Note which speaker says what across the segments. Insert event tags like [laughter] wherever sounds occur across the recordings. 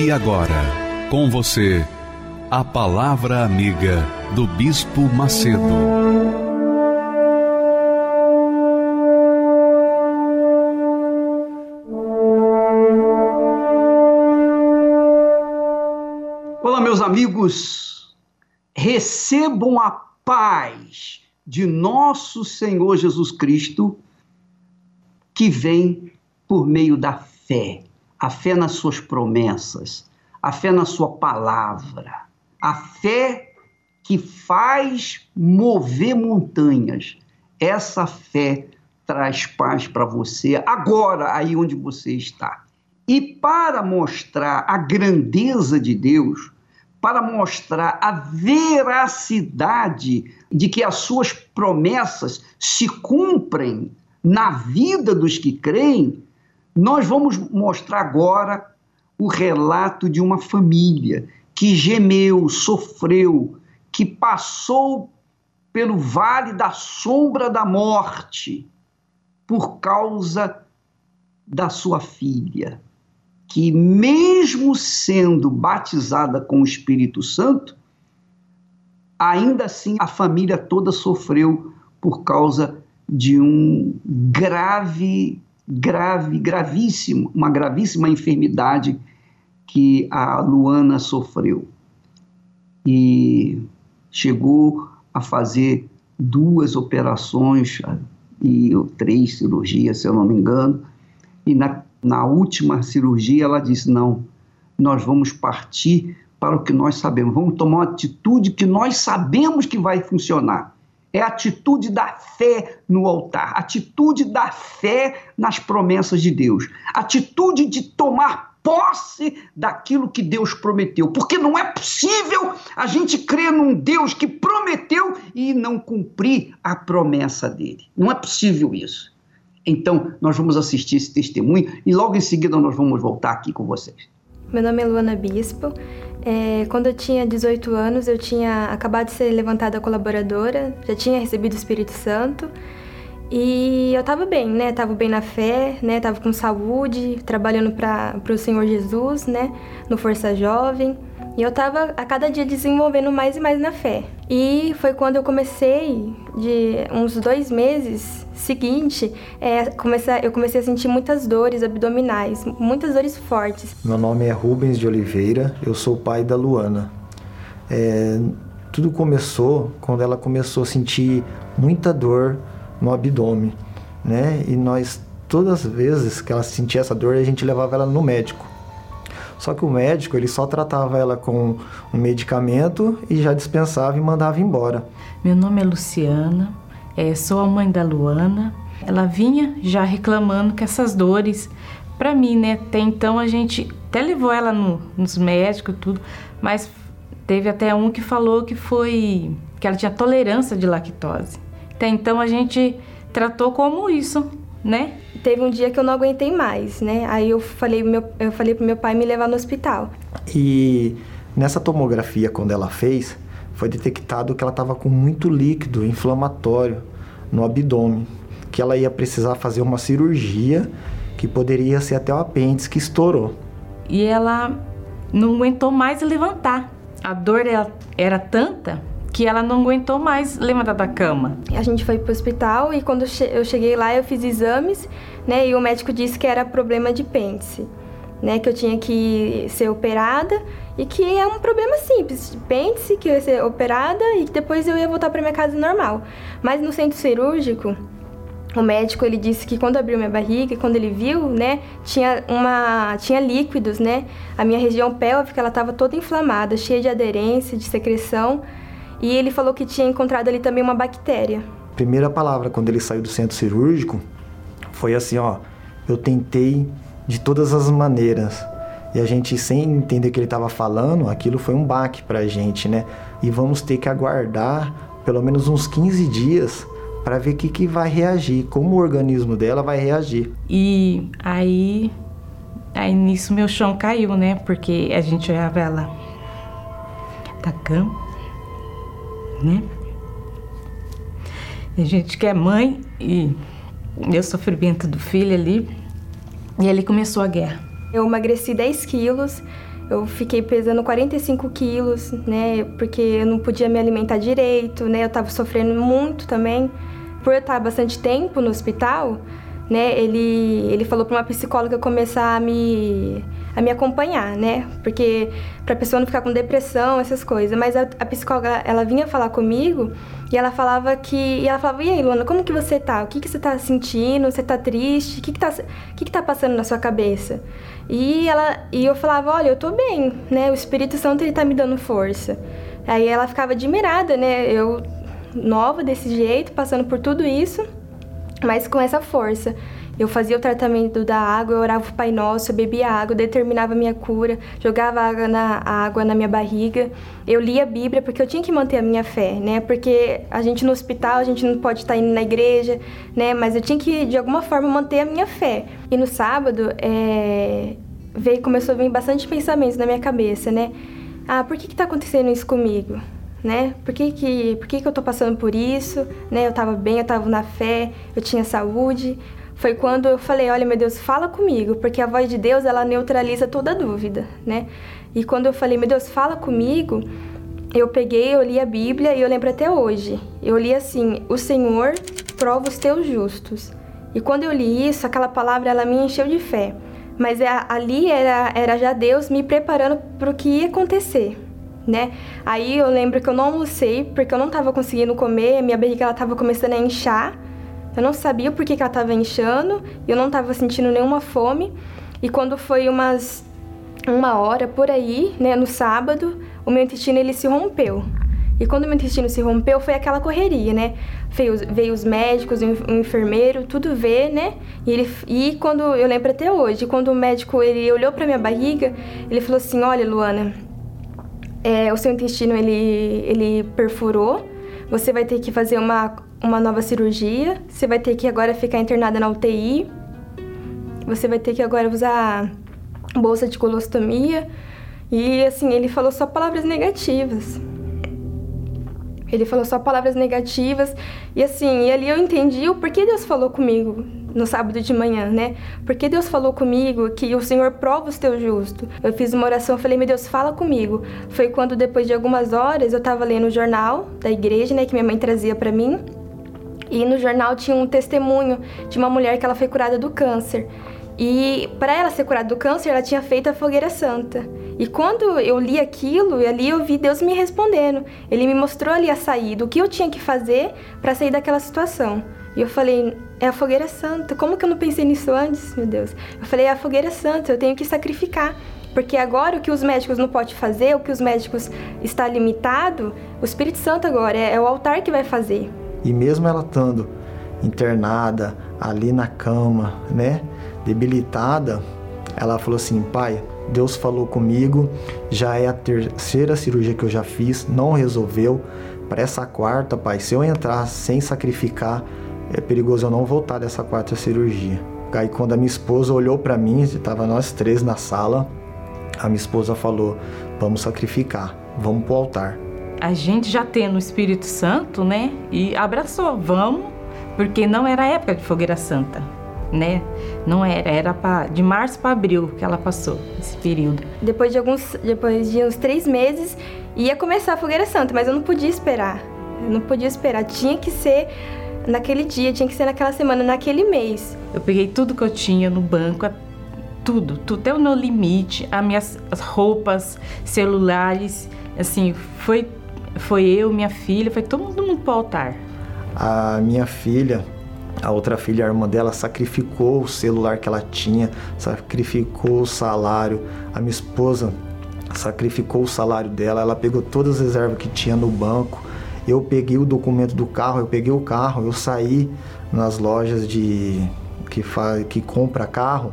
Speaker 1: E agora, com você, a Palavra Amiga do Bispo Macedo.
Speaker 2: Olá, meus amigos, recebam a paz de nosso Senhor Jesus Cristo, que vem por meio da fé, a fé nas suas promessas, a fé na sua palavra a fé que faz mover montanhas. Essa fé traz paz para você agora, aí onde você está. E para mostrar a grandeza de Deus, para mostrar a veracidade de que as suas promessas se cumprem na vida dos que creem, nós vamos mostrar agora o relato de uma família que gemeu, sofreu, que passou pelo vale da sombra da morte por causa da sua filha, que, mesmo sendo batizada com o Espírito Santo, ainda assim a família toda sofreu por causa de um grave, grave, gravíssimo, uma gravíssima enfermidade que a Luana sofreu. E chegou a fazer duas operações e três cirurgias, se eu não me engano. E na, na última cirurgia ela disse: não, nós vamos partir para o que nós sabemos, vamos tomar uma atitude que nós sabemos que vai funcionar. É a atitude da fé no altar, atitude da fé nas promessas de Deus, atitude de tomar posse daquilo que Deus prometeu. Porque não é possível a gente crer num Deus que prometeu e não cumprir a promessa dele. Não é possível isso. Então, nós vamos assistir esse testemunho e logo em seguida nós vamos voltar aqui com vocês.
Speaker 3: Meu nome é Luana Bispo. É, quando eu tinha 18 anos, eu tinha acabado de ser levantada colaboradora, já tinha recebido o Espírito Santo. E eu tava bem, né? Tava bem na fé, né? Tava com saúde, trabalhando para o Senhor Jesus, né? No Força Jovem. E eu tava a cada dia desenvolvendo mais e mais na fé. E foi quando eu comecei, de uns dois meses seguinte, é, comecei, eu comecei a sentir muitas dores abdominais, muitas dores fortes.
Speaker 4: Meu nome é Rubens de Oliveira, eu sou pai da Luana. É, tudo começou quando ela começou a sentir muita dor no abdômen, né? E nós todas as vezes que ela sentia essa dor, a gente levava ela no médico. Só que o médico, ele só tratava ela com um medicamento e já dispensava e mandava embora.
Speaker 5: Meu nome é Luciana, é, sou a mãe da Luana. Ela vinha já reclamando que essas dores, para mim, né? Até então a gente até levou ela no, nos médicos tudo, mas teve até um que falou que foi que ela tinha tolerância de lactose. Até então a gente tratou como isso, né?
Speaker 3: Teve um dia que eu não aguentei mais, né? Aí eu falei, meu, eu falei pro meu pai me levar no hospital.
Speaker 4: E nessa tomografia, quando ela fez, foi detectado que ela estava com muito líquido inflamatório no abdômen, que ela ia precisar fazer uma cirurgia que poderia ser até o apêndice que estourou.
Speaker 5: E ela não aguentou mais levantar. A dor era, era tanta que ela não aguentou mais levantar da cama.
Speaker 3: A gente foi pro hospital e quando eu cheguei lá eu fiz exames, né, e o médico disse que era problema de pêndice, né, que eu tinha que ser operada e que é um problema simples, pêndice, que eu ia ser operada e depois eu ia voltar para minha casa normal. Mas no centro cirúrgico, o médico ele disse que quando abriu minha barriga, quando ele viu, né, tinha uma tinha líquidos, né? A minha região pélvica ela estava toda inflamada, cheia de aderência, de secreção. E ele falou que tinha encontrado ali também uma bactéria.
Speaker 4: Primeira palavra quando ele saiu do centro cirúrgico foi assim, ó, eu tentei de todas as maneiras. E a gente, sem entender o que ele estava falando, aquilo foi um baque para a gente, né? E vamos ter que aguardar pelo menos uns 15 dias para ver o que, que vai reagir, como o organismo dela vai reagir.
Speaker 5: E aí, aí nisso meu chão caiu, né? Porque a gente olhava ela da cama, né? A gente que é mãe e eu sofrimento do filho ali, e ele começou a guerra.
Speaker 3: Eu emagreci 10 quilos, eu fiquei pesando 45 quilos, né? Porque eu não podia me alimentar direito, né? Eu tava sofrendo muito também. Por eu estar bastante tempo no hospital, né? Ele, ele falou para uma psicóloga começar a me, a me acompanhar, né? Porque para a pessoa não ficar com depressão, essas coisas. Mas a, a psicóloga, ela vinha falar comigo e ela falava que. E ela falava, e aí, Luana, como que você tá? O que, que você tá sentindo? Você tá triste? O que, que, tá, o que, que tá passando na sua cabeça? E, ela, e eu falava, olha, eu tô bem, né? O Espírito Santo, ele tá me dando força. Aí ela ficava admirada, né? Eu, nova desse jeito, passando por tudo isso, mas com essa força. Eu fazia o tratamento da água, eu orava o Pai Nosso, eu bebia água, determinava a minha cura, jogava água na, água na minha barriga. Eu lia a Bíblia porque eu tinha que manter a minha fé, né? Porque a gente no hospital, a gente não pode estar indo na igreja, né? Mas eu tinha que, de alguma forma, manter a minha fé. E no sábado, é... veio, começou a vir bastante pensamentos na minha cabeça, né? Ah, por que que tá acontecendo isso comigo? Né? Por que que, por que que eu tô passando por isso? Né? Eu tava bem, eu tava na fé, eu tinha saúde, foi quando eu falei, olha, meu Deus, fala comigo, porque a voz de Deus, ela neutraliza toda dúvida, né? E quando eu falei, meu Deus, fala comigo, eu peguei, eu li a Bíblia e eu lembro até hoje. Eu li assim: "O Senhor prova os teus justos". E quando eu li isso, aquela palavra ela me encheu de fé. Mas é, ali era, era já Deus me preparando para o que ia acontecer, né? Aí eu lembro que eu não almocei porque eu não estava conseguindo comer, minha barriga ela estava começando a inchar. Eu não sabia por que, que ela estava inchando, eu não estava sentindo nenhuma fome. E quando foi umas uma hora por aí, né, no sábado, o meu intestino ele se rompeu. E quando o meu intestino se rompeu, foi aquela correria, né? Veio, veio os médicos, o enfermeiro, tudo ver, né? E, ele, e quando, eu lembro até hoje, quando o médico ele olhou para minha barriga, ele falou assim: Olha, Luana, é, o seu intestino ele, ele perfurou, você vai ter que fazer uma uma nova cirurgia, você vai ter que agora ficar internada na UTI, você vai ter que agora usar bolsa de colostomia. E assim, ele falou só palavras negativas. Ele falou só palavras negativas. E assim, e ali eu entendi o porquê Deus falou comigo no sábado de manhã, né? Porque Deus falou comigo que o Senhor prova os teus justos. Eu fiz uma oração, falei, meu Deus, fala comigo. Foi quando depois de algumas horas eu tava lendo o jornal da igreja, né, que minha mãe trazia para mim. E no jornal tinha um testemunho de uma mulher que ela foi curada do câncer. E para ela ser curada do câncer, ela tinha feito a fogueira santa. E quando eu li aquilo, ali eu vi Deus me respondendo. Ele me mostrou ali a saída, o que eu tinha que fazer para sair daquela situação. E eu falei, é a fogueira santa. Como que eu não pensei nisso antes, meu Deus? Eu falei, é a fogueira santa, eu tenho que sacrificar. Porque agora o que os médicos não podem fazer, o que os médicos está limitado, o Espírito Santo agora é, é o altar que vai fazer.
Speaker 4: E mesmo ela estando internada ali na cama, né, debilitada, ela falou assim: "Pai, Deus falou comigo, já é a terceira cirurgia que eu já fiz, não resolveu. Para essa quarta, pai, se eu entrar sem sacrificar, é perigoso eu não voltar dessa quarta cirurgia." Aí quando a minha esposa olhou para mim, estava nós três na sala, a minha esposa falou: "Vamos sacrificar, vamos pro altar."
Speaker 5: A gente já tendo o Espírito Santo, né? E abraçou, vamos, porque não era época de fogueira santa, né? Não era, era pra, de março para abril que ela passou esse período.
Speaker 3: Depois de alguns, depois de uns três meses ia começar a fogueira santa, mas eu não podia esperar. Eu não podia esperar, tinha que ser naquele dia, tinha que ser naquela semana, naquele mês.
Speaker 5: Eu peguei tudo que eu tinha no banco, tudo, tudo até o meu limite, as minhas roupas, celulares, assim, foi foi eu, minha filha, foi todo mundo pro altar.
Speaker 4: A minha filha, a outra filha, a irmã dela, sacrificou o celular que ela tinha, sacrificou o salário. A minha esposa sacrificou o salário dela, ela pegou todas as reservas que tinha no banco. Eu peguei o documento do carro, eu peguei o carro, eu saí nas lojas de que, faz, que compra carro,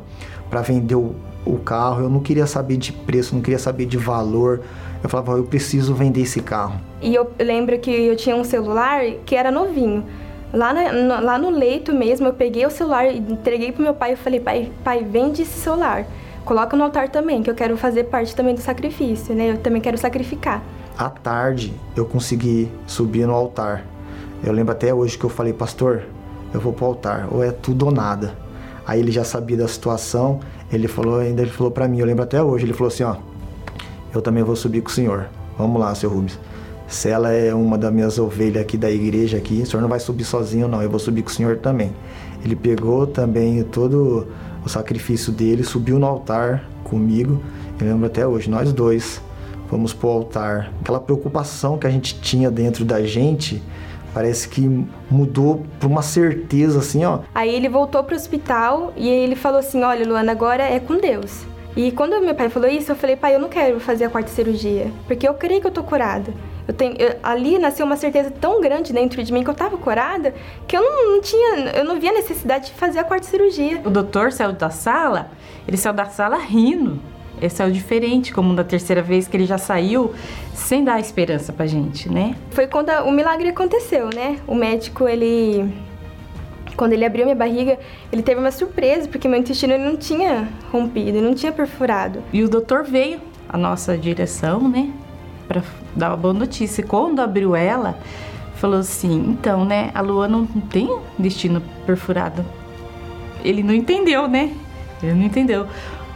Speaker 4: para vender o, o carro. Eu não queria saber de preço, não queria saber de valor. Eu falava, eu preciso vender esse carro.
Speaker 3: E eu lembro que eu tinha um celular que era novinho. Lá, na, no, lá no leito mesmo, eu peguei o celular e entreguei pro meu pai e falei, pai, pai, vende esse celular. Coloca no altar também, que eu quero fazer parte também do sacrifício, né? Eu também quero sacrificar.
Speaker 4: À tarde, eu consegui subir no altar. Eu lembro até hoje que eu falei, pastor, eu vou pro altar, ou é tudo ou nada. Aí ele já sabia da situação, ele falou, ainda ele falou para mim, eu lembro até hoje, ele falou assim, ó, eu também vou subir com o senhor. Vamos lá, seu Rubens. Se ela é uma das minhas ovelhas aqui da igreja aqui, o senhor não vai subir sozinho não, eu vou subir com o senhor também. Ele pegou também todo o sacrifício dele, subiu no altar comigo. Eu lembro até hoje, nós dois fomos pro altar. Aquela preocupação que a gente tinha dentro da gente, parece que mudou para uma certeza assim, ó.
Speaker 3: Aí ele voltou pro hospital e ele falou assim: "Olha, Luana, agora é com Deus". E quando meu pai falou isso, eu falei: "Pai, eu não quero fazer a quarta cirurgia, porque eu creio que eu tô curada". Eu tenho, eu, ali nasceu uma certeza tão grande dentro de mim que eu tava curada que eu não, não, tinha, eu não via necessidade de fazer a quarta cirurgia.
Speaker 5: O doutor saiu da sala, ele saiu da sala rindo. Ele saiu diferente, como da terceira vez que ele já saiu, sem dar esperança pra gente, né?
Speaker 3: Foi quando o milagre aconteceu, né? O médico, ele quando ele abriu minha barriga, ele teve uma surpresa, porque meu intestino não tinha rompido, não tinha perfurado.
Speaker 5: E o doutor veio à nossa direção, né, para dar uma boa notícia. Quando abriu ela, falou assim: então, né, a lua não tem destino perfurado. Ele não entendeu, né? Ele não entendeu.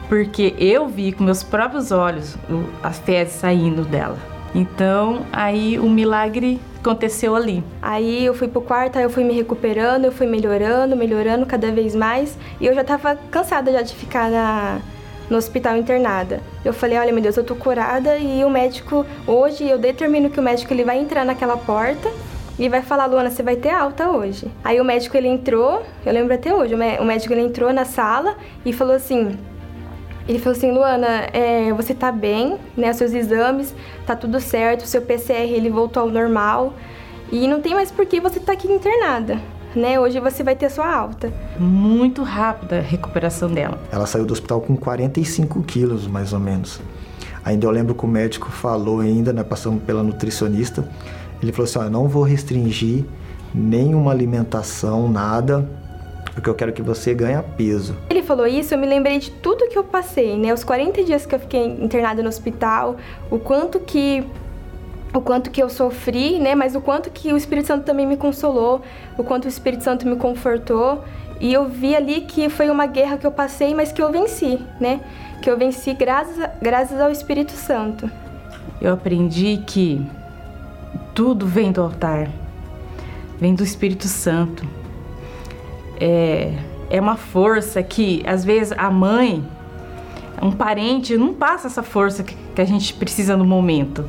Speaker 5: Porque eu vi com meus próprios olhos as fezes saindo dela. Então, aí o milagre aconteceu ali.
Speaker 3: Aí eu fui pro quarto, aí eu fui me recuperando, eu fui melhorando, melhorando cada vez mais. E eu já tava cansada já de ficar na, no hospital internada. Eu falei, olha meu Deus, eu tô curada e o médico, hoje eu determino que o médico ele vai entrar naquela porta e vai falar, Luana, você vai ter alta hoje. Aí o médico ele entrou, eu lembro até hoje, o médico ele entrou na sala e falou assim, ele falou assim, Luana, é, você tá bem, né? Seus exames, tá tudo certo, seu PCR ele voltou ao normal e não tem mais por que você tá aqui internada. Né? Hoje você vai ter sua alta.
Speaker 5: Muito rápida a recuperação dela.
Speaker 4: Ela saiu do hospital com 45 quilos, mais ou menos. Ainda eu lembro que o médico falou ainda, né, passamos pela nutricionista, ele falou assim, ó, eu não vou restringir nenhuma alimentação, nada, porque eu quero que você ganhe peso.
Speaker 3: Ele falou isso, eu me lembrei de tudo que eu passei, né? Os 40 dias que eu fiquei internada no hospital, o quanto que o quanto que eu sofri, né? Mas o quanto que o Espírito Santo também me consolou, o quanto o Espírito Santo me confortou. E eu vi ali que foi uma guerra que eu passei, mas que eu venci, né? Que eu venci graças, a, graças ao Espírito Santo.
Speaker 5: Eu aprendi que tudo vem do altar, vem do Espírito Santo é, é uma força que, às vezes, a mãe, um parente, não passa essa força que, que a gente precisa no momento.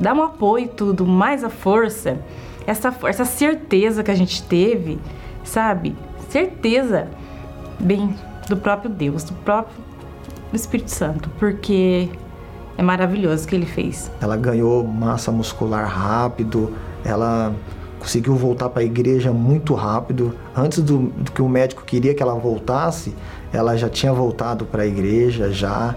Speaker 5: Dá um apoio tudo, mais a força, essa, essa certeza que a gente teve, sabe? Certeza, bem, do próprio Deus, do próprio Espírito Santo, porque é maravilhoso o que ele fez.
Speaker 4: Ela ganhou massa muscular rápido, ela conseguiu voltar para a igreja muito rápido. Antes do, do, que o médico queria que ela voltasse, ela já tinha voltado para a igreja, já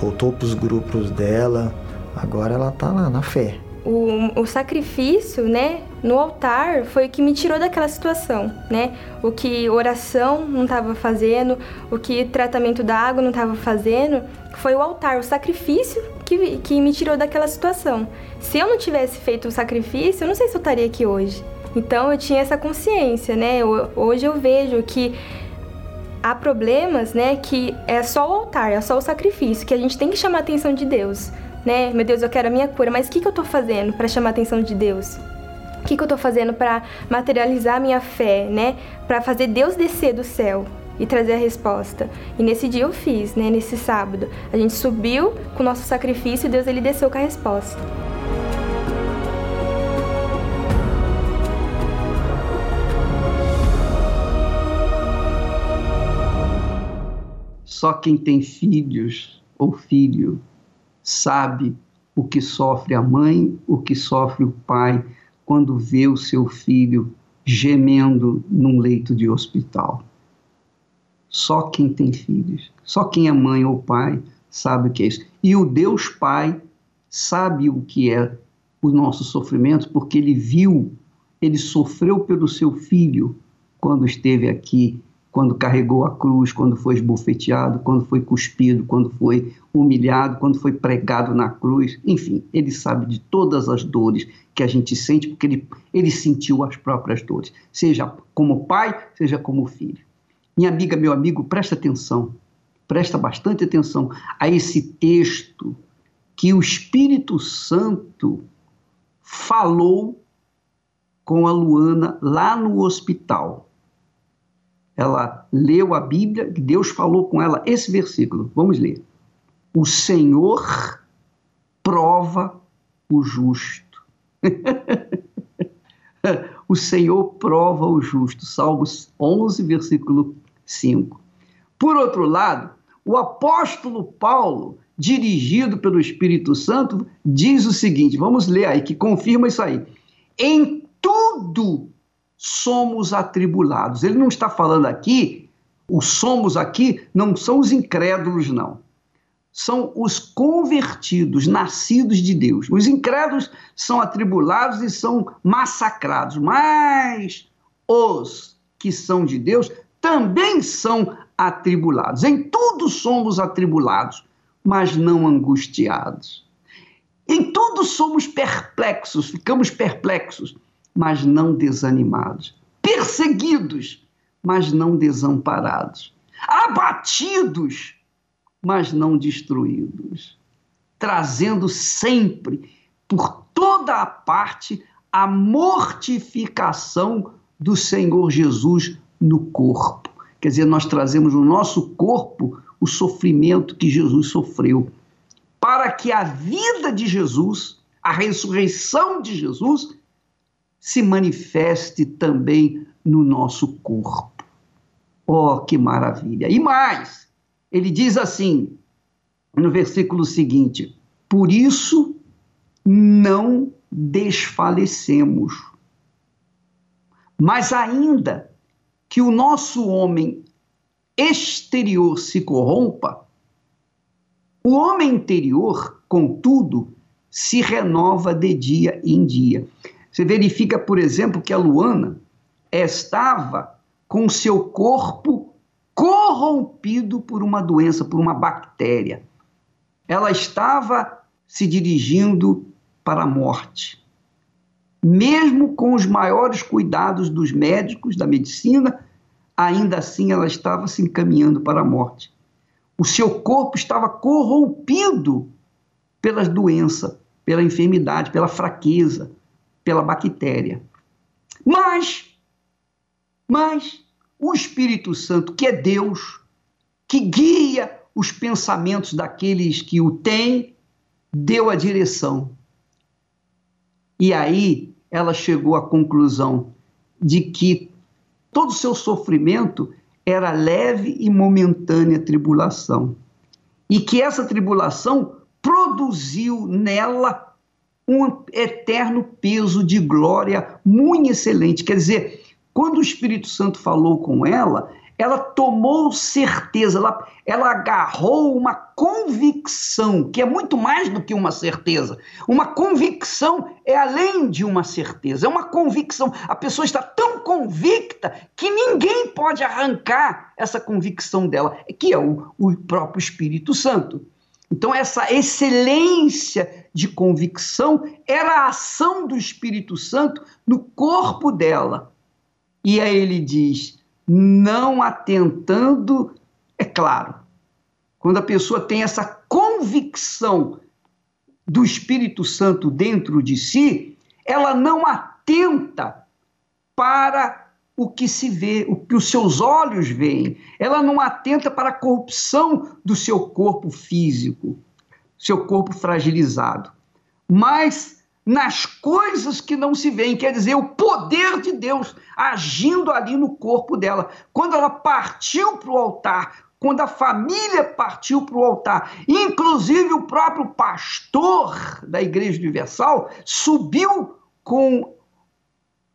Speaker 4: voltou para os grupos dela. Agora ela está lá na fé.
Speaker 3: O, o, sacrifício, né, no altar foi o que me tirou daquela situação, né? O que oração não estava fazendo, o que tratamento da água não estava fazendo, foi o altar, o sacrifício que, que me tirou daquela situação. Se eu não tivesse feito o sacrifício, eu não sei se eu estaria aqui hoje. Então eu tinha essa consciência, né? Eu, hoje eu vejo que há problemas, né, que é só o altar, é só o sacrifício, que a gente tem que chamar a atenção de Deus, né? Meu Deus, eu quero a minha cura, mas o que, que eu estou fazendo para chamar a atenção de Deus? O que, que eu estou fazendo para materializar a minha fé, né? Para fazer Deus descer do céu, e trazer a resposta. E nesse dia eu fiz, né, nesse sábado. A gente subiu com o nosso sacrifício e Deus ele desceu com a resposta.
Speaker 2: Só quem tem filhos ou filho sabe o que sofre a mãe, o que sofre o pai quando vê o seu filho gemendo num leito de hospital. Só quem tem filhos Só quem é mãe ou pai sabe o que é isso. E o Deus Pai sabe o que é o nosso sofrimento, porque ele viu, ele sofreu pelo seu filho quando esteve aqui, quando carregou a cruz, quando foi esbofeteado, quando foi cuspido, quando foi humilhado, quando foi pregado na cruz. Enfim, ele sabe de todas as dores que a gente sente, porque ele, ele sentiu as próprias dores, seja como pai, seja como filho. Minha amiga, meu amigo, presta atenção, presta bastante atenção a esse texto que o Espírito Santo falou com a Luana lá no hospital. Ela leu a Bíblia, Deus falou com ela esse versículo. Vamos ler. O Senhor prova o justo. [laughs] o Senhor prova o justo. Salmos 11, versículo 5. Por outro lado, o apóstolo Paulo, dirigido pelo Espírito Santo, diz o seguinte: vamos ler aí, que confirma isso aí. Em tudo somos atribulados. Ele não está falando aqui, os somos aqui não são os incrédulos, não. São os convertidos, nascidos de Deus. Os incrédulos são atribulados e são massacrados, mas os que são de Deus também são atribulados. Em tudo somos atribulados, mas não angustiados. Em tudo somos perplexos, ficamos perplexos, mas não desanimados. Perseguidos, mas não desamparados. Abatidos, mas não destruídos. Trazendo sempre, por toda a parte, a mortificação do Senhor Jesus no corpo. Quer dizer, nós trazemos no nosso corpo o sofrimento que Jesus sofreu, para que a vida de Jesus, a ressurreição de Jesus, se manifeste também no nosso corpo. Oh, que maravilha! E mais, ele diz assim, no versículo seguinte: Por isso não desfalecemos, mas ainda que o nosso homem exterior se corrompa, o homem interior, contudo, se renova de dia em dia. Você verifica, por exemplo, que a Luana estava com seu corpo corrompido por uma doença, por uma bactéria. Ela estava se dirigindo para a morte mesmo com os maiores cuidados dos médicos, da medicina, ainda assim ela estava se encaminhando para a morte. O seu corpo estava corrompido pela doença, pela enfermidade, pela fraqueza, pela bactéria. Mas, mas, o Espírito Santo, que é Deus, que guia os pensamentos daqueles que o têm, deu a direção. E aí ela chegou à conclusão de que todo o seu sofrimento era leve e momentânea tribulação. E que essa tribulação produziu nela um eterno peso de glória muito excelente. Quer dizer, quando o Espírito Santo falou com ela, ela tomou certeza, ela, ela agarrou uma convicção, que é muito mais do que uma certeza. Uma convicção é além de uma certeza, é uma convicção. A pessoa está tão convicta que ninguém pode arrancar essa convicção dela, que é o, o próprio Espírito Santo. Então, essa excelência de convicção era a ação do Espírito Santo no corpo dela. E aí ele diz: não atentando, é claro, quando a pessoa tem essa convicção do Espírito Santo dentro de si, ela não atenta para o que se vê, o que os seus olhos veem. Ela não atenta para a corrupção do seu corpo físico, seu corpo fragilizado. Mas nas coisas que não se veem, quer dizer, o poder de Deus agindo ali no corpo dela. Quando ela partiu para o altar, quando a família partiu para o altar, inclusive o próprio pastor da Igreja Universal subiu com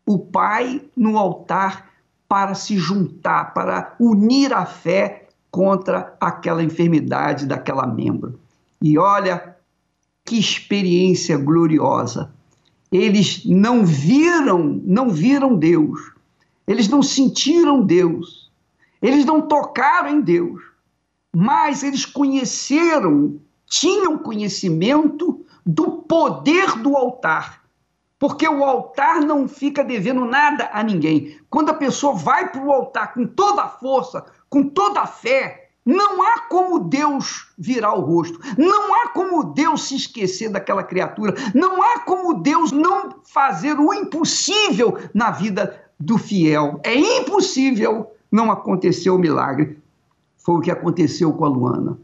Speaker 2: o pai no altar para se juntar, para unir a fé contra aquela enfermidade daquela membro. E olha que experiência gloriosa. Eles não viram, não viram Deus. Eles não sentiram Deus. Eles não tocaram em Deus. Mas eles conheceram, tinham conhecimento do poder do altar. Porque o altar não fica devendo nada a ninguém. Quando a pessoa vai para o altar com toda a força, com toda a fé, não há como Deus virar o rosto, não há como Deus se esquecer daquela criatura, não há como Deus não fazer o impossível na vida do fiel. É impossível não acontecer o milagre. Foi o que aconteceu com a Luana.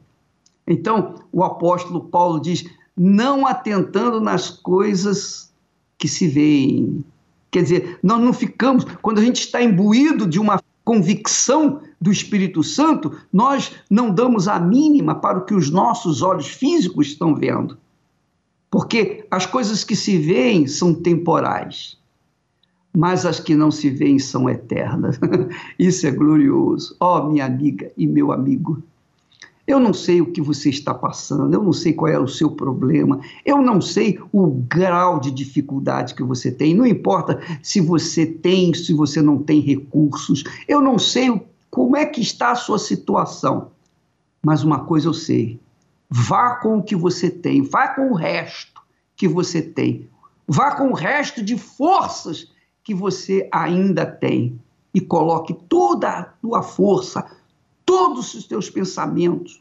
Speaker 2: Então, o apóstolo Paulo diz: não atentando nas coisas que se veem. Quer dizer, nós não ficamos, quando a gente está imbuído de uma convicção do Espírito Santo, nós não damos a mínima para o que os nossos olhos físicos estão vendo. Porque as coisas que se veem são temporais, mas as que não se veem são eternas. [laughs] Isso é glorioso. Ó, oh, minha amiga e meu amigo, eu não sei o que você está passando, eu não sei qual é o seu problema, eu não sei o grau de dificuldade que você tem, não importa se você tem, se você não tem recursos, eu não sei como é que está a sua situação. Mas uma coisa eu sei: vá com o que você tem, vá com o resto que você tem, vá com o resto de forças que você ainda tem e coloque toda a tua força, todos os teus pensamentos,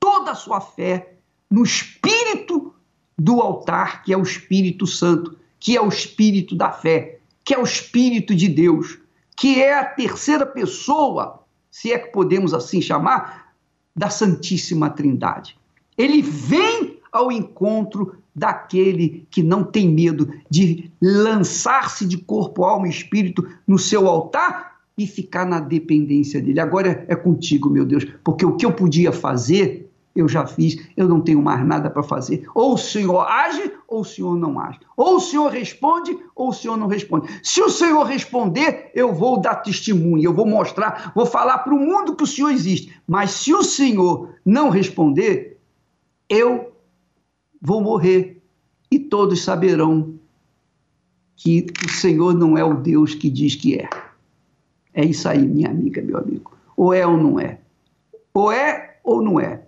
Speaker 2: toda a sua fé no espírito do altar, que é o Espírito Santo, que é o espírito da fé, que é o espírito de Deus, que é a terceira pessoa, se é que podemos assim chamar, da Santíssima Trindade. Ele vem ao encontro daquele que não tem medo de lançar-se de corpo, alma e espírito no seu altar e ficar na dependência dele. Agora é contigo, meu Deus, porque o que eu podia fazer eu já fiz, eu não tenho mais nada para fazer. Ou o Senhor age, ou o Senhor não age. Ou o Senhor responde, ou o Senhor não responde. Se o Senhor responder, eu vou dar testemunho, eu vou mostrar, vou falar para o mundo que o Senhor existe. Mas se o Senhor não responder, eu vou morrer. E todos saberão que o Senhor não é o Deus que diz que é. É isso aí, minha amiga, meu amigo. Ou é ou não é. Ou é ou não é.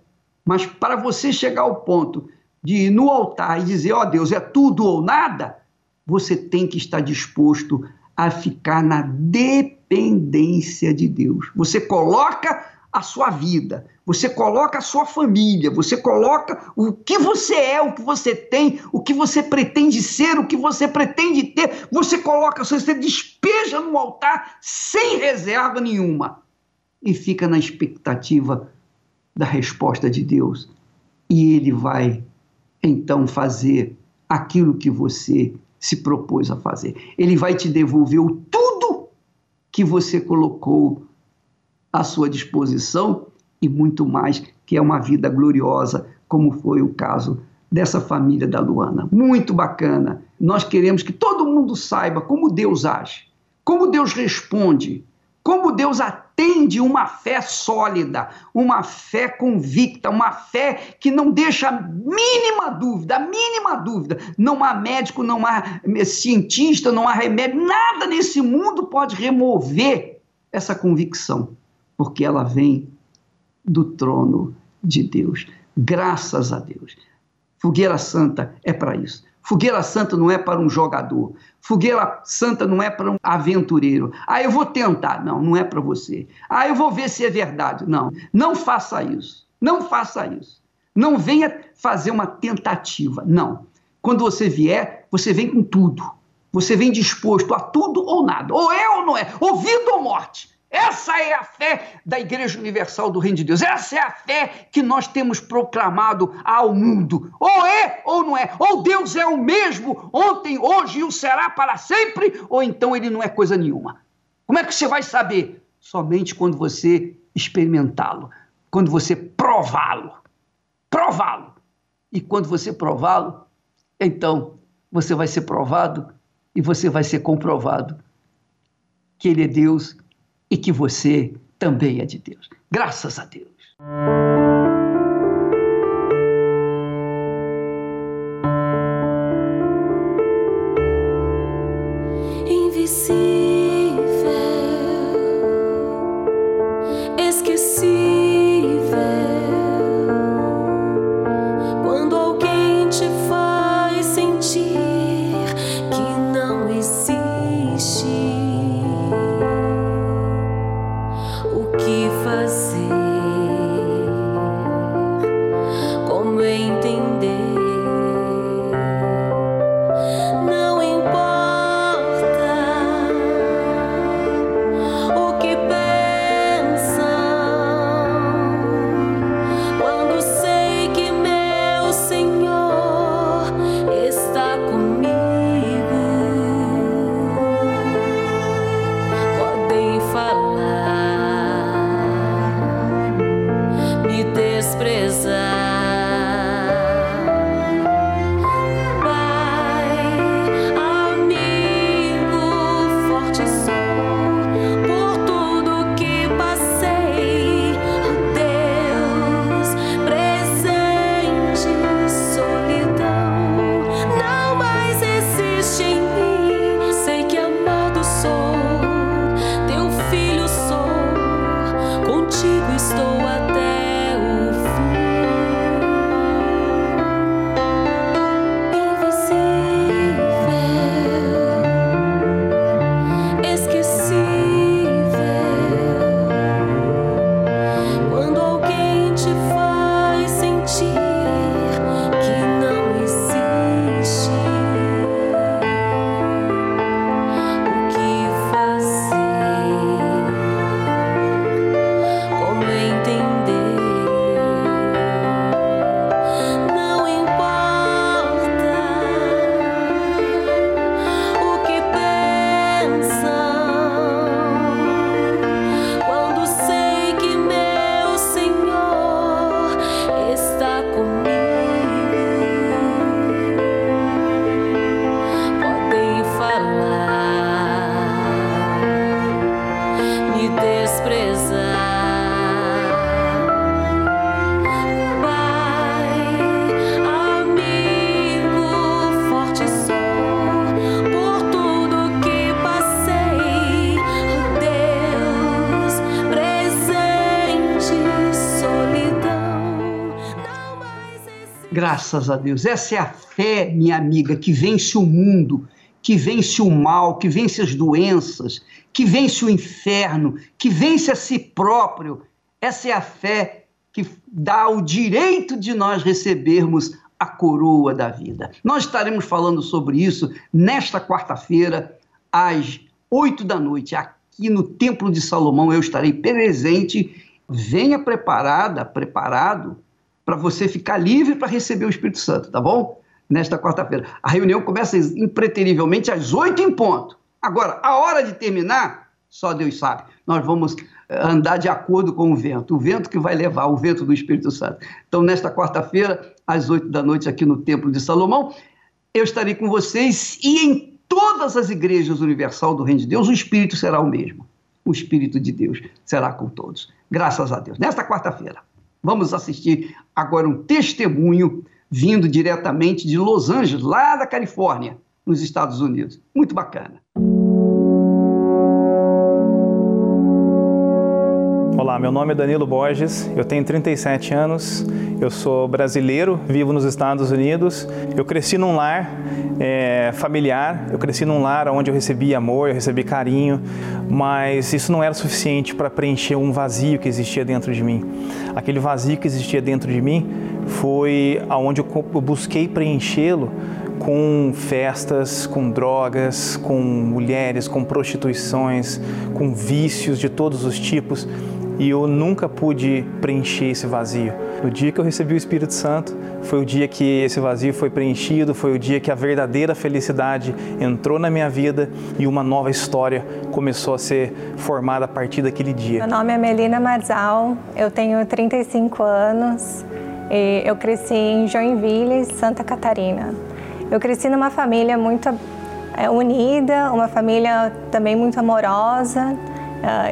Speaker 2: Mas para você chegar ao ponto de ir no altar e dizer, ó oh, Deus, é tudo ou nada, você tem que estar disposto a ficar na dependência de Deus. Você coloca a sua vida, você coloca a sua família, você coloca o que você é, o que você tem, o que você pretende ser, o que você pretende ter, você coloca, você despeja no altar sem reserva nenhuma e fica na expectativa da resposta de Deus e ele vai então fazer aquilo que você se propôs a fazer. Ele vai te devolver o tudo que você colocou à sua disposição e muito mais, que é uma vida gloriosa, como foi o caso dessa família da Luana. Muito bacana. Nós queremos que todo mundo saiba como Deus age, como Deus responde como Deus atende uma fé sólida, uma fé convicta, uma fé que não deixa a mínima dúvida, a mínima dúvida. Não há médico, não há cientista, não há remédio, nada nesse mundo pode remover essa convicção, porque ela vem do trono de Deus. Graças a Deus. Fogueira Santa é para isso. Fogueira Santa não é para um jogador. Fogueira Santa não é para um aventureiro. Ah, eu vou tentar. Não, não é para você. Ah, eu vou ver se é verdade. Não, não faça isso. Não faça isso. Não venha fazer uma tentativa. Não. Quando você vier, você vem com tudo. Você vem disposto a tudo ou nada. Ou é ou não é. Ou vida ou morte. Essa é a fé da Igreja Universal do Reino de Deus. Essa é a fé que nós temos proclamado ao mundo. Ou é ou não é. Ou Deus é o mesmo ontem, hoje e o será para sempre, ou então ele não é coisa nenhuma. Como é que você vai saber? Somente quando você experimentá-lo, quando você prová-lo. Prová-lo. E quando você prová-lo, então você vai ser provado e você vai ser comprovado que ele é Deus e que você
Speaker 6: também é de Deus. Graças a Deus. Graças a Deus. Essa é a fé, minha amiga, que vence o mundo, que vence o mal, que vence as doenças, que vence o inferno, que vence a si próprio. Essa é a fé que dá o direito de nós recebermos a coroa da vida. Nós estaremos falando sobre isso nesta quarta-feira, às oito da noite, aqui no Templo de Salomão. Eu estarei presente. Venha preparada, preparado para você ficar livre para receber o Espírito Santo, tá bom? Nesta quarta-feira. A reunião começa impreterivelmente às oito em ponto. Agora, a hora de terminar, só Deus sabe. Nós vamos eh, andar de acordo com o vento, o vento que vai levar, o vento do Espírito Santo. Então, nesta quarta-feira, às oito da noite, aqui no Templo de Salomão, eu estarei com vocês e em todas as igrejas universal do Reino de Deus, o Espírito será o mesmo. O Espírito de Deus será com todos. Graças a Deus. Nesta quarta-feira. Vamos assistir agora um testemunho vindo diretamente de Los Angeles, lá da Califórnia, nos Estados Unidos. Muito bacana.
Speaker 7: Olá, meu nome é Danilo Borges, eu tenho 37 anos, eu sou brasileiro, vivo nos Estados Unidos. Eu cresci num lar é, familiar, eu cresci num lar onde eu recebi amor, eu recebi carinho, mas isso não era suficiente para preencher um vazio que existia dentro de mim. Aquele vazio que existia dentro de mim foi aonde eu busquei preenchê-lo com festas, com drogas, com mulheres, com prostituições, com vícios de todos os tipos e eu nunca pude preencher esse vazio. No dia que eu recebi o Espírito Santo, foi o dia que esse vazio foi preenchido, foi o dia que a verdadeira felicidade entrou na minha vida e uma nova história começou a ser formada a partir daquele dia.
Speaker 8: Meu nome é Melina Marzal, eu tenho 35 anos e eu cresci em Joinville, Santa Catarina. Eu cresci numa família muito é, unida, uma família também muito amorosa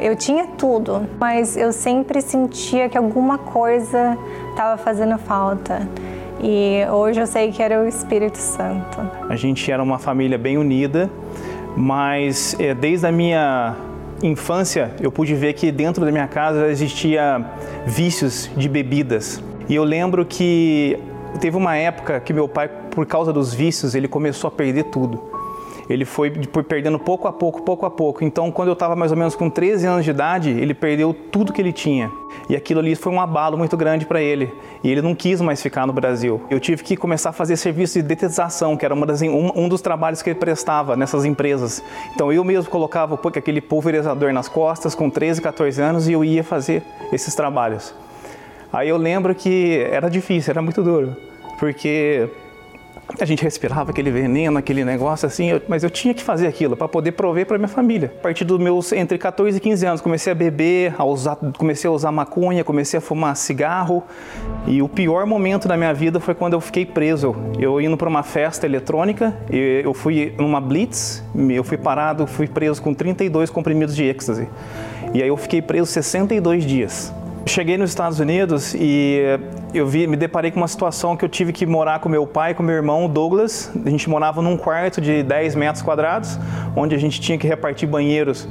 Speaker 8: eu tinha tudo, mas eu sempre sentia que alguma coisa estava fazendo falta. E hoje eu sei que era o Espírito Santo.
Speaker 7: A gente era uma família bem unida, mas é, desde a minha infância eu pude ver que dentro da minha casa existia vícios de bebidas. E eu lembro que teve uma época que meu pai, por causa dos vícios, ele começou a perder tudo ele foi perdendo pouco a pouco, pouco a pouco. Então, quando eu estava mais ou menos com 13 anos de idade, ele perdeu tudo que ele tinha. E aquilo ali foi um abalo muito grande para ele. E ele não quis mais ficar no Brasil. Eu tive que começar a fazer serviço de detetização, que era uma das, um, um, dos trabalhos que ele prestava nessas empresas. Então, eu mesmo colocava aquele pulverizador nas costas com 13, 14 anos e eu ia fazer esses trabalhos. Aí eu lembro que era difícil, era muito duro, porque a gente respirava aquele veneno, aquele negócio assim, eu, mas eu tinha que fazer aquilo para poder prover para minha família. A partir dos meus entre 14 e 15 anos, comecei a beber, a usar, comecei a usar maconha, comecei a fumar cigarro. E o pior momento da minha vida foi quando eu fiquei preso. Eu indo para uma festa eletrônica, eu fui numa blitz, eu fui parado, fui preso com 32 comprimidos de êxtase. E aí eu fiquei preso 62 dias. Cheguei nos Estados Unidos e eu vi, me deparei com uma situação que eu tive que morar com meu pai, com meu irmão Douglas. A gente morava num quarto de 10 metros quadrados, onde a gente tinha que repartir banheiros,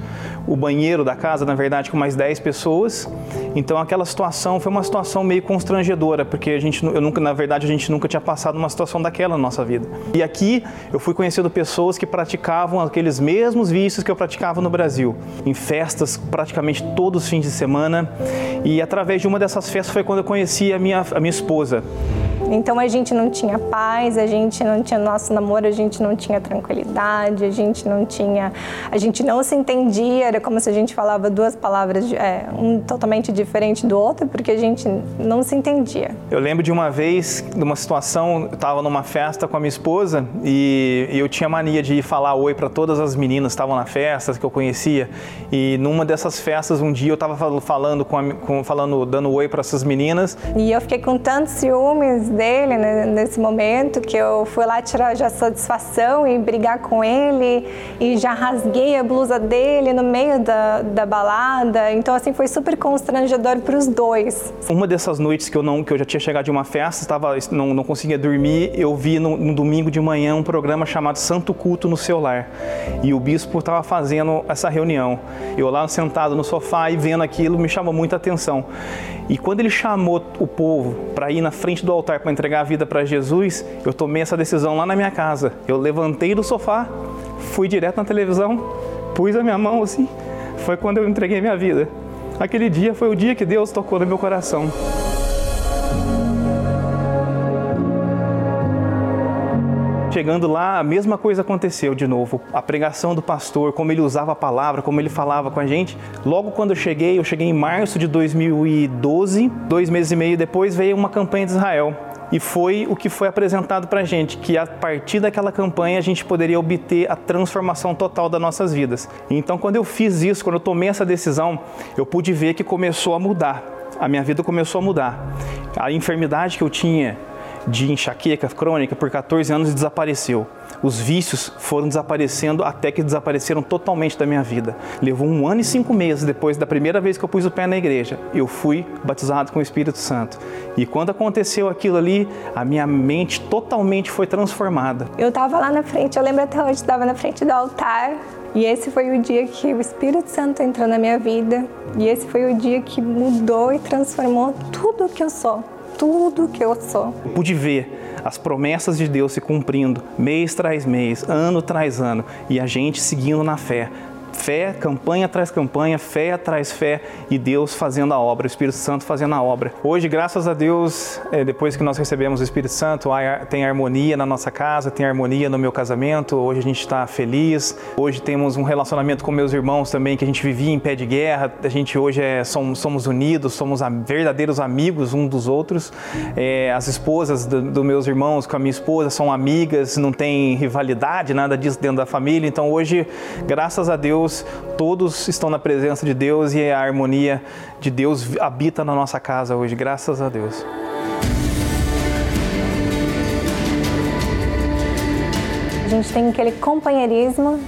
Speaker 7: o banheiro da casa, na verdade, com mais 10 pessoas. Então aquela situação foi uma situação meio constrangedora, porque a gente, eu nunca, na verdade, a gente nunca tinha passado uma situação daquela na nossa vida. E aqui eu fui conhecendo pessoas que praticavam aqueles mesmos vícios que eu praticava no Brasil, em festas praticamente todos os fins de semana. E através de uma dessas festas foi quando eu conheci a minha a minha esposa.
Speaker 8: Então a gente não tinha paz, a gente não tinha nosso namoro, a gente não tinha tranquilidade, a gente não tinha, a gente não se entendia, era como se a gente falava duas palavras, é, um totalmente diferente do outro, porque a gente não se entendia.
Speaker 7: Eu lembro de uma vez, de uma situação, eu estava numa festa com a minha esposa e, e eu tinha mania de falar oi para todas as meninas que estavam na festa que eu conhecia. E numa dessas festas um dia eu estava falando com, a, com falando, dando oi para essas meninas.
Speaker 8: E eu fiquei com tantos ciúmes dele né, nesse momento que eu fui lá tirar já satisfação e brigar com ele e já rasguei a blusa dele no meio da, da balada. Então assim foi super constrangedor para os dois.
Speaker 7: Uma dessas noites que eu não que eu já tinha chegado de uma festa, estava não, não conseguia dormir, eu vi no, no domingo de manhã um programa chamado Santo Culto no celular e o bispo estava fazendo essa reunião. Eu lá sentado no sofá e vendo aquilo me chamou muita atenção. E quando ele chamou o povo para ir na frente do altar para entregar a vida para Jesus, eu tomei essa decisão lá na minha casa. Eu levantei do sofá, fui direto na televisão, pus a minha mão assim. Foi quando eu entreguei minha vida. Aquele dia foi o dia que Deus tocou no meu coração. Chegando lá, a mesma coisa aconteceu de novo. A pregação do pastor, como ele usava a palavra, como ele falava com a gente. Logo quando eu cheguei, eu cheguei em março de 2012, dois meses e meio depois, veio uma campanha de Israel. E foi o que foi apresentado para a gente, que a partir daquela campanha a gente poderia obter a transformação total das nossas vidas. Então, quando eu fiz isso, quando eu tomei essa decisão, eu pude ver que começou a mudar. A minha vida começou a mudar. A enfermidade que eu tinha, de enxaqueca crônica por 14 anos e desapareceu. Os vícios foram desaparecendo até que desapareceram totalmente da minha vida. Levou um ano e cinco meses depois da primeira vez que eu pus o pé na igreja. Eu fui batizado com o Espírito Santo. E quando aconteceu aquilo ali, a minha mente totalmente foi transformada.
Speaker 8: Eu estava lá na frente, eu lembro até hoje, estava na frente do altar. E esse foi o dia que o Espírito Santo entrou na minha vida. E esse foi o dia que mudou e transformou tudo o que eu sou tudo que eu sou.
Speaker 7: Eu pude ver as promessas de Deus se cumprindo mês tras mês, ano tras ano, e a gente seguindo na fé, fé, campanha atrás campanha, fé atrás fé e Deus fazendo a obra, o Espírito Santo fazendo a obra. Hoje, graças a Deus, é, depois que nós recebemos o Espírito Santo, tem harmonia na nossa casa, tem harmonia no meu casamento. Hoje a gente está feliz. Hoje temos um relacionamento com meus irmãos também que a gente vivia em pé de guerra. A gente hoje é, somos, somos unidos, somos verdadeiros amigos um dos outros. É, as esposas dos do meus irmãos com a minha esposa são amigas, não tem rivalidade, nada disso dentro da família. Então hoje, graças a Deus, Deus, todos estão na presença de Deus e a harmonia de Deus habita na nossa casa hoje, graças a Deus.
Speaker 8: A gente tem aquele companheirismo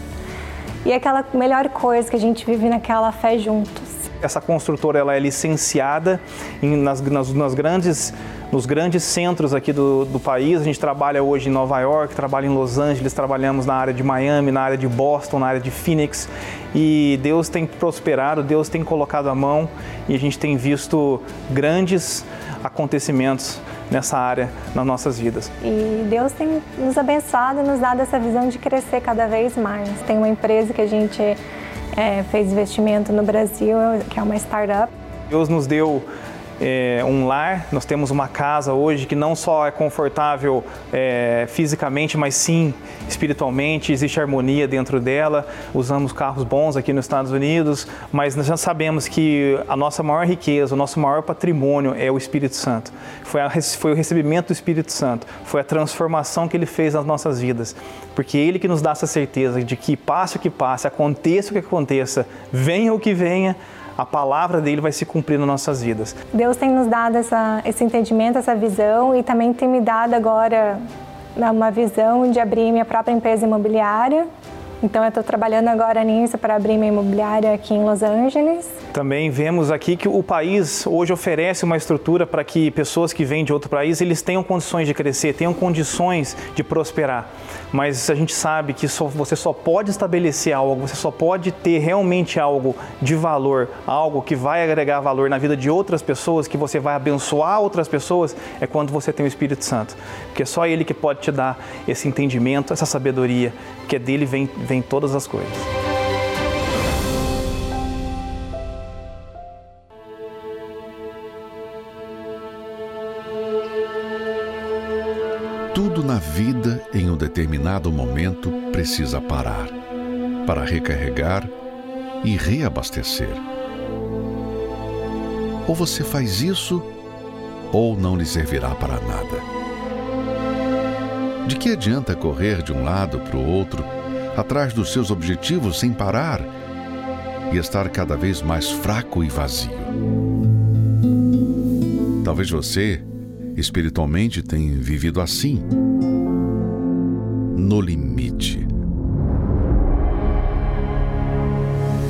Speaker 8: E aquela melhor coisa que a gente vive naquela fé juntos.
Speaker 7: Essa construtora ela é licenciada em, nas, nas, nas grandes nos grandes centros aqui do, do país. A gente trabalha hoje em Nova York, trabalha em Los Angeles, trabalhamos na área de Miami, na área de Boston, na área de Phoenix. E Deus tem prosperado, Deus tem colocado a mão e a gente tem visto grandes acontecimentos nessa área nas nossas vidas.
Speaker 8: E Deus tem nos abençoado e nos dado essa visão de crescer cada vez mais. Tem uma empresa que a gente é, fez investimento no Brasil, que é uma startup.
Speaker 7: Deus nos deu é, um lar, nós temos uma casa hoje que não só é confortável é, fisicamente, mas sim espiritualmente, existe harmonia dentro dela. Usamos carros bons aqui nos Estados Unidos, mas nós já sabemos que a nossa maior riqueza, o nosso maior patrimônio é o Espírito Santo. Foi, a, foi o recebimento do Espírito Santo, foi a transformação que ele fez nas nossas vidas, porque ele que nos dá essa certeza de que passe o que passe, aconteça o que aconteça, venha o que venha, a palavra dele vai se cumprir nas nossas vidas.
Speaker 8: Deus tem nos dado essa, esse entendimento, essa visão e também tem me dado agora uma visão de abrir minha própria empresa imobiliária então eu estou trabalhando agora nisso para abrir minha imobiliária aqui em Los Angeles.
Speaker 7: Também vemos aqui que o país hoje oferece uma estrutura para que pessoas que vêm de outro país eles tenham condições de crescer, tenham condições de prosperar. Mas a gente sabe que só, você só pode estabelecer algo, você só pode ter realmente algo de valor, algo que vai agregar valor na vida de outras pessoas, que você vai abençoar outras pessoas, é quando você tem o Espírito Santo. Porque é só Ele que pode te dar esse entendimento, essa sabedoria, que é dele vem, vem todas as coisas.
Speaker 9: Na vida, em um determinado momento, precisa parar para recarregar e reabastecer. Ou você faz isso, ou não lhe servirá para nada. De que adianta correr de um lado para o outro, atrás dos seus objetivos sem parar e estar cada vez mais fraco e vazio? Talvez você, espiritualmente, tenha vivido assim, no limite.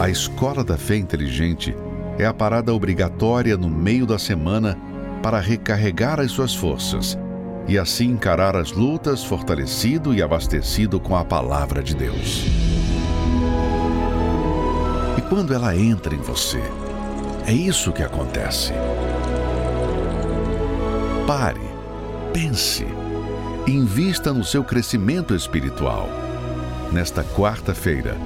Speaker 9: A escola da fé inteligente é a parada obrigatória no meio da semana para recarregar as suas forças e assim encarar as lutas fortalecido e abastecido com a palavra de Deus. E quando ela entra em você, é isso que acontece. Pare, pense, invista no seu crescimento espiritual. Nesta quarta-feira,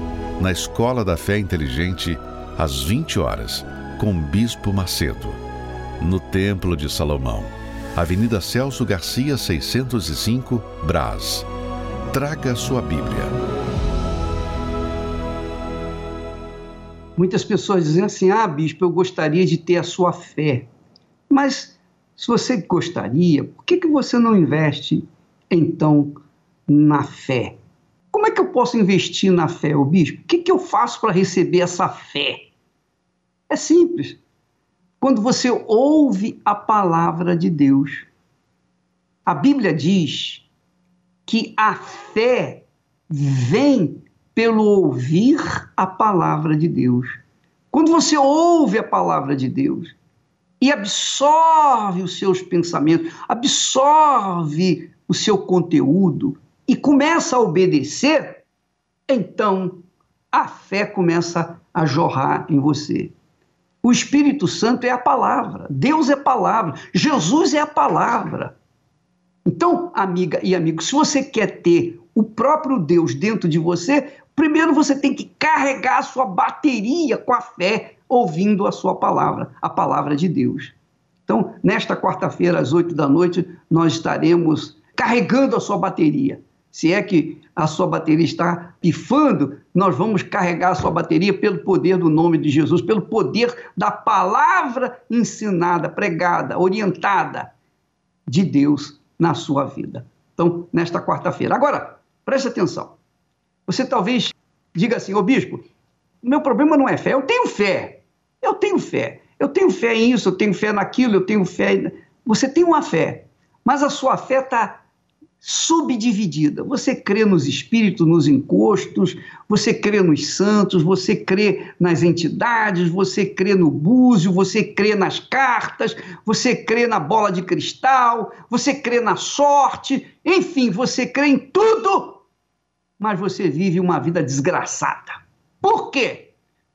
Speaker 9: na Escola da Fé Inteligente, às 20 horas, com Bispo Macedo, no Templo de Salomão Avenida Celso Garcia, 605, Brás. Traga sua Bíblia.
Speaker 2: Muitas pessoas dizem assim: ah, bispo, eu gostaria de ter a sua fé. Mas se você gostaria, por que, que você não investe então na fé? Como é que eu posso investir na fé, o bispo? O que, que eu faço para receber essa fé? É simples quando você ouve a palavra de Deus. A Bíblia diz que a fé vem pelo ouvir a palavra de Deus. Quando você ouve a palavra de Deus e absorve os seus pensamentos, absorve o seu conteúdo e começa a obedecer, então a fé começa a jorrar em você. O Espírito Santo é a palavra, Deus é palavra, Jesus é a palavra. Então, amiga e amigo, se você quer ter o próprio Deus dentro de você, primeiro você tem que carregar a sua bateria com a fé, ouvindo a sua palavra, a palavra de Deus. Então, nesta quarta-feira, às oito da noite, nós estaremos carregando a sua bateria. Se é que a sua bateria está pifando, nós vamos carregar a sua bateria pelo poder do nome de Jesus, pelo poder da palavra ensinada, pregada, orientada de Deus na sua vida. Então, nesta quarta-feira. Agora, preste atenção. Você talvez diga assim, ô bispo, meu problema não é fé, eu tenho fé. Eu tenho fé. Eu tenho fé em isso, eu tenho fé naquilo, eu tenho fé. Você tem uma fé, mas a sua fé está subdividida. Você crê nos espíritos, nos encostos, você crê nos santos, você crê nas entidades, você crê no búzio, você crê nas cartas, você crê na bola de cristal, você crê na sorte, enfim, você crê em tudo, mas você vive uma vida desgraçada. Por quê?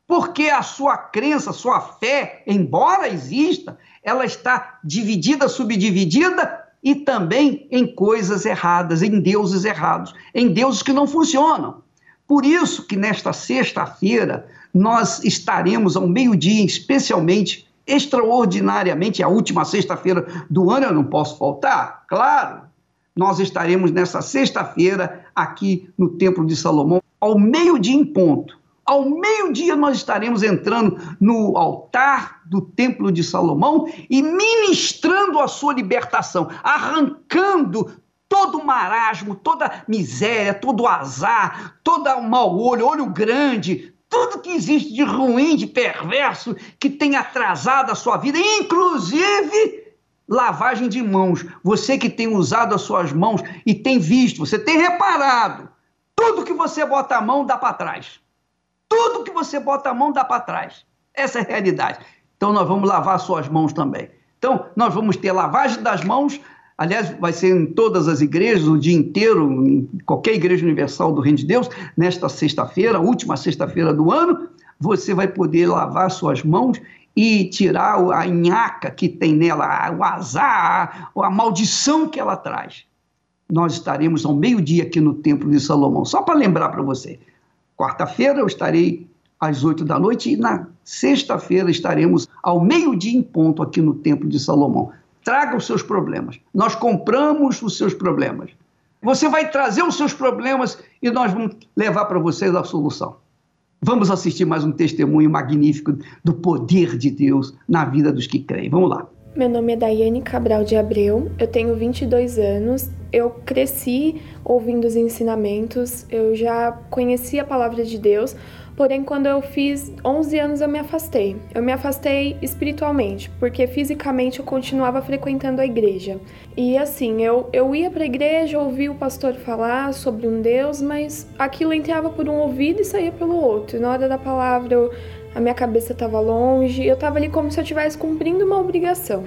Speaker 2: Porque a sua crença, a sua fé, embora exista, ela está dividida, subdividida e também em coisas erradas, em deuses errados, em deuses que não funcionam. Por isso que nesta sexta-feira nós estaremos ao meio-dia, especialmente, extraordinariamente, a última sexta-feira do ano, eu não posso faltar, claro. Nós estaremos nessa sexta-feira aqui no Templo de Salomão, ao meio-dia em ponto ao meio-dia, nós estaremos entrando no altar do Templo de Salomão e ministrando a sua libertação, arrancando todo o marasmo, toda miséria, todo o azar, todo o mau olho, olho grande, tudo que existe de ruim, de perverso, que tem atrasado a sua vida, inclusive lavagem de mãos. Você que tem usado as suas mãos e tem visto, você tem reparado, tudo que você bota a mão dá para trás. Tudo que você bota a mão dá para trás. Essa é a realidade. Então nós vamos lavar suas mãos também. Então nós vamos ter lavagem das mãos. Aliás, vai ser em todas as igrejas, o dia inteiro, em qualquer igreja universal do Reino de Deus, nesta sexta-feira, última sexta-feira do ano, você vai poder lavar suas mãos e tirar a nhaca que tem nela, o azar, a maldição que ela traz. Nós estaremos ao meio-dia aqui no Templo de Salomão. Só para lembrar para você, Quarta-feira eu estarei às oito da noite e na sexta-feira estaremos ao meio-dia em ponto aqui no Templo de Salomão. Traga os seus problemas. Nós compramos os seus problemas. Você vai trazer os seus problemas e nós vamos levar para vocês a solução. Vamos assistir mais um testemunho magnífico do poder de Deus na vida dos que creem. Vamos lá.
Speaker 10: Meu nome é Daiane Cabral de Abreu, eu tenho 22 anos, eu cresci ouvindo os ensinamentos, eu já conhecia a palavra de Deus, porém quando eu fiz 11 anos eu me afastei. Eu me afastei espiritualmente, porque fisicamente eu continuava frequentando a igreja. E assim, eu, eu ia para a igreja, ouvia o pastor falar sobre um Deus, mas aquilo entrava por um ouvido e saía pelo outro. Na hora da palavra eu a minha cabeça estava longe, eu estava ali como se eu estivesse cumprindo uma obrigação.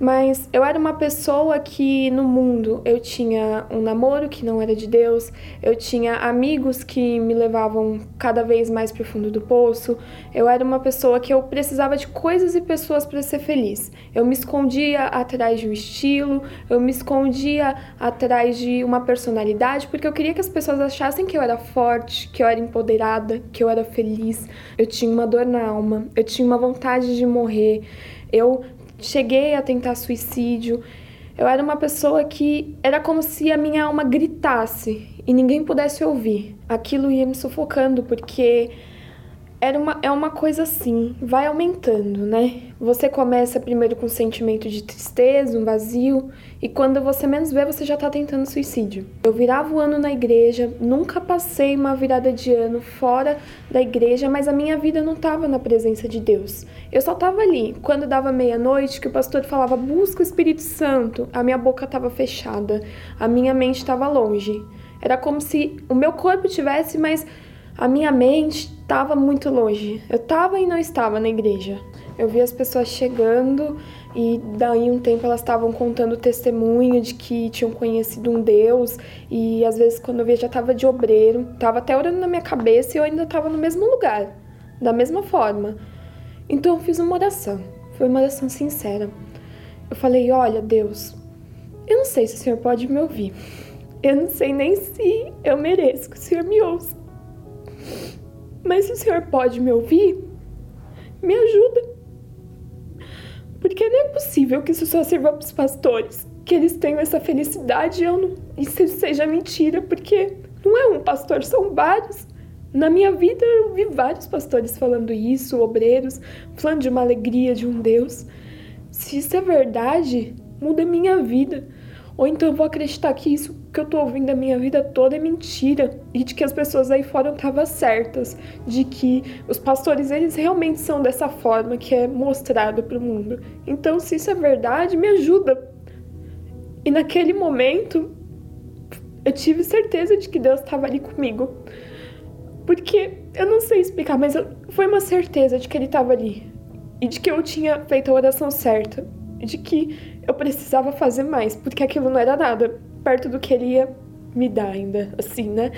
Speaker 10: Mas eu era uma pessoa que no mundo eu tinha um namoro que não era de Deus, eu tinha amigos que me levavam cada vez mais para o fundo do poço, eu era uma pessoa que eu precisava de coisas e pessoas para ser feliz. Eu me escondia atrás de um estilo, eu me escondia atrás de uma personalidade, porque eu queria que as pessoas achassem que eu era forte, que eu era empoderada, que eu era feliz. Eu tinha uma dor na alma, eu tinha uma vontade de morrer. Eu cheguei a tentar suicídio. Eu era uma pessoa que era como se a minha alma gritasse e ninguém pudesse ouvir. Aquilo ia me sufocando porque era uma, é uma coisa assim, vai aumentando, né? Você começa primeiro com um sentimento de tristeza, um vazio, e quando você menos vê, você já tá tentando suicídio. Eu virava o ano na igreja, nunca passei uma virada de ano fora da igreja, mas a minha vida não tava na presença de Deus. Eu só tava ali. Quando dava meia-noite, que o pastor falava, busca o Espírito Santo, a minha boca tava fechada, a minha mente tava longe. Era como se o meu corpo tivesse, mas a minha mente estava muito longe. Eu estava e não estava na igreja. Eu vi as pessoas chegando e daí um tempo elas estavam contando testemunho de que tinham conhecido um Deus e às vezes quando eu via já estava de obreiro, estava até orando na minha cabeça e eu ainda estava no mesmo lugar, da mesma forma. Então eu fiz uma oração. Foi uma oração sincera. Eu falei: "Olha, Deus, eu não sei se o Senhor pode me ouvir. Eu não sei nem se eu mereço que o Senhor me ouça. Mas o senhor pode me ouvir, me ajuda. Porque não é possível que isso só sirva para os pastores, que eles tenham essa felicidade e eu não, isso seja mentira, porque não é um pastor, são vários. Na minha vida eu vi vários pastores falando isso, obreiros, falando de uma alegria de um Deus. Se isso é verdade, muda minha vida. Ou então eu vou acreditar que isso que eu tô ouvindo a minha vida toda é mentira e de que as pessoas aí fora estavam certas, de que os pastores eles realmente são dessa forma que é mostrado para o mundo. Então, se isso é verdade, me ajuda. E naquele momento, Eu tive certeza de que Deus estava ali comigo. Porque eu não sei explicar, mas foi uma certeza de que Ele estava ali. E de que eu tinha feito a oração certa. E de que eu precisava fazer mais, porque aquilo não era nada perto do que Ele ia me dar ainda, assim, né?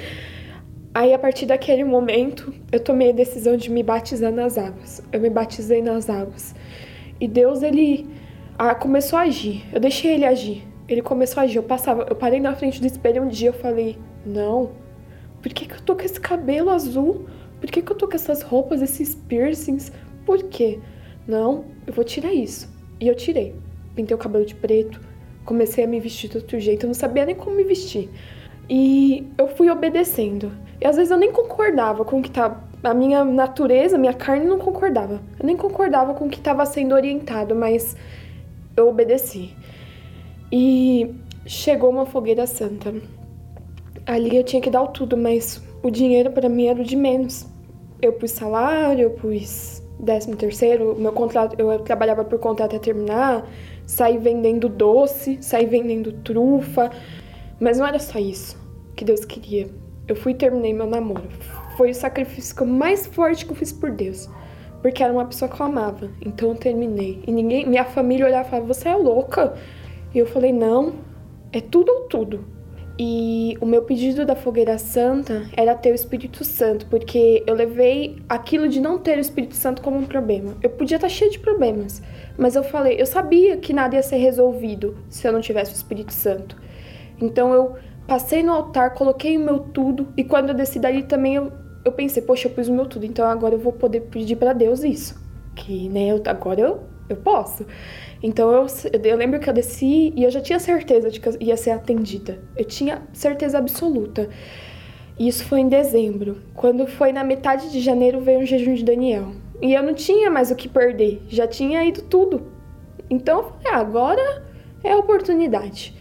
Speaker 10: Aí, a partir daquele momento, eu tomei a decisão de me batizar nas águas. Eu me batizei nas águas. E Deus, ele ah, começou a agir. Eu deixei ele agir. Ele começou a agir. Eu passava, eu parei na frente do espelho um dia, eu falei: "Não. Por que que eu tô com esse cabelo azul? Por que que eu tô com essas roupas, esses piercings? Por quê? Não, eu vou tirar isso." E eu tirei. Pintei o cabelo de preto, comecei a me vestir de outro jeito, eu não sabia nem como me vestir. E eu fui obedecendo. E às vezes eu nem concordava com o que tá a minha natureza, minha carne não concordava. Eu nem concordava com o que estava sendo orientado, mas eu obedeci. E chegou uma fogueira santa. Ali eu tinha que dar o tudo, mas o dinheiro para mim era o de menos. Eu pus salário, eu pus décimo terceiro, meu contrato, eu trabalhava por contrato até terminar, saí vendendo doce, saí vendendo trufa, mas não era só isso que Deus queria. Eu fui e terminei meu namoro. Foi o sacrifício mais forte que eu fiz por Deus. Porque era uma pessoa que eu amava. Então eu terminei. E ninguém, minha família olhava e falava: Você é louca? E eu falei: Não, é tudo ou tudo. E o meu pedido da fogueira santa era ter o Espírito Santo, porque eu levei aquilo de não ter o Espírito Santo como um problema. Eu podia estar cheia de problemas, mas eu falei, eu sabia que nada ia ser resolvido se eu não tivesse o Espírito Santo. Então eu passei no altar, coloquei o meu tudo, e quando eu desci dali também eu, eu pensei, poxa, eu pus o meu tudo, então agora eu vou poder pedir para Deus isso. Que, né, eu, agora eu, eu posso. Então eu, eu lembro que eu desci e eu já tinha certeza de que ia ser atendida. Eu tinha certeza absoluta. E isso foi em dezembro. Quando foi na metade de janeiro veio o jejum de Daniel. E eu não tinha mais o que perder, já tinha ido tudo. Então eu falei, ah, agora é a oportunidade.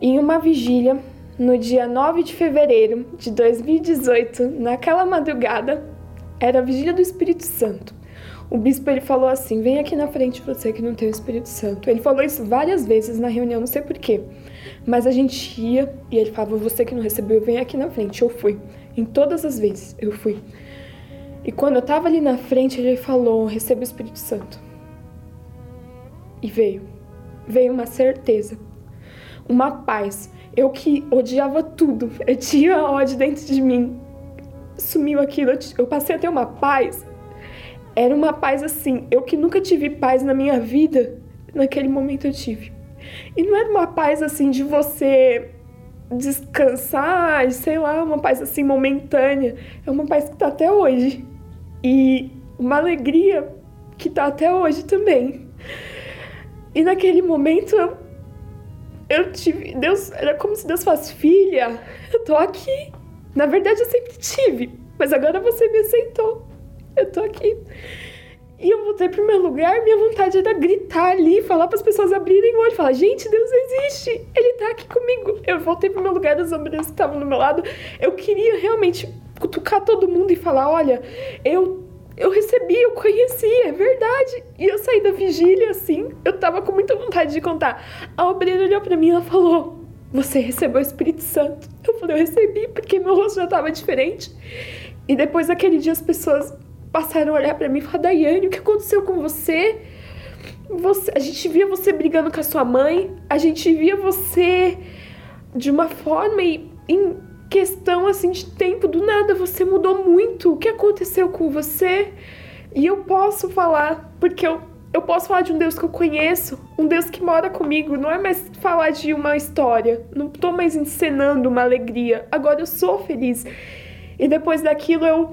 Speaker 10: Em uma vigília, no dia 9 de fevereiro de 2018, naquela madrugada, era a vigília do Espírito Santo. O bispo ele falou assim: "Vem aqui na frente você que não tem o Espírito Santo". Ele falou isso várias vezes na reunião, não sei porquê. Mas a gente ia e ele falava: "Você que não recebeu, vem aqui na frente". Eu fui. Em todas as vezes eu fui. E quando eu tava ali na frente, ele falou: "Receba o Espírito Santo". E veio. Veio uma certeza, uma paz eu que odiava tudo, [laughs] eu tinha ódio dentro de mim. Sumiu aquilo, eu passei a ter uma paz. Era uma paz assim, eu que nunca tive paz na minha vida, naquele momento eu tive. E não era uma paz assim de você descansar, sei lá, uma paz assim momentânea. É uma paz que tá até hoje. E uma alegria que tá até hoje também. E naquele momento eu eu tive. Deus. Era como se Deus fosse, filha, eu tô aqui. Na verdade, eu sempre tive, mas agora você me aceitou. Eu tô aqui. E eu voltei pro meu lugar, minha vontade era gritar ali, falar para as pessoas abrirem o olho, falar: gente, Deus existe, Ele tá aqui comigo. Eu voltei pro meu lugar ombreiras que estavam do meu lado. Eu queria realmente cutucar todo mundo e falar: olha, eu eu recebi, eu conheci, é verdade. E eu saí da vigília assim, eu tava com muita vontade de contar. A obreira olhou para mim e ela falou: Você recebeu o Espírito Santo? Eu falei: Eu recebi, porque meu rosto já tava diferente. E depois daquele dia as pessoas passaram a olhar para mim e falaram: Daiane, o que aconteceu com você? você? A gente via você brigando com a sua mãe, a gente via você de uma forma e. questão assim de tempo, do nada você mudou muito. O que aconteceu com você? E eu posso falar, porque eu, eu posso falar de um Deus que eu conheço, um Deus que mora comigo. Não é mais falar de uma história. Não tô mais encenando uma alegria. Agora eu sou feliz. E depois daquilo eu,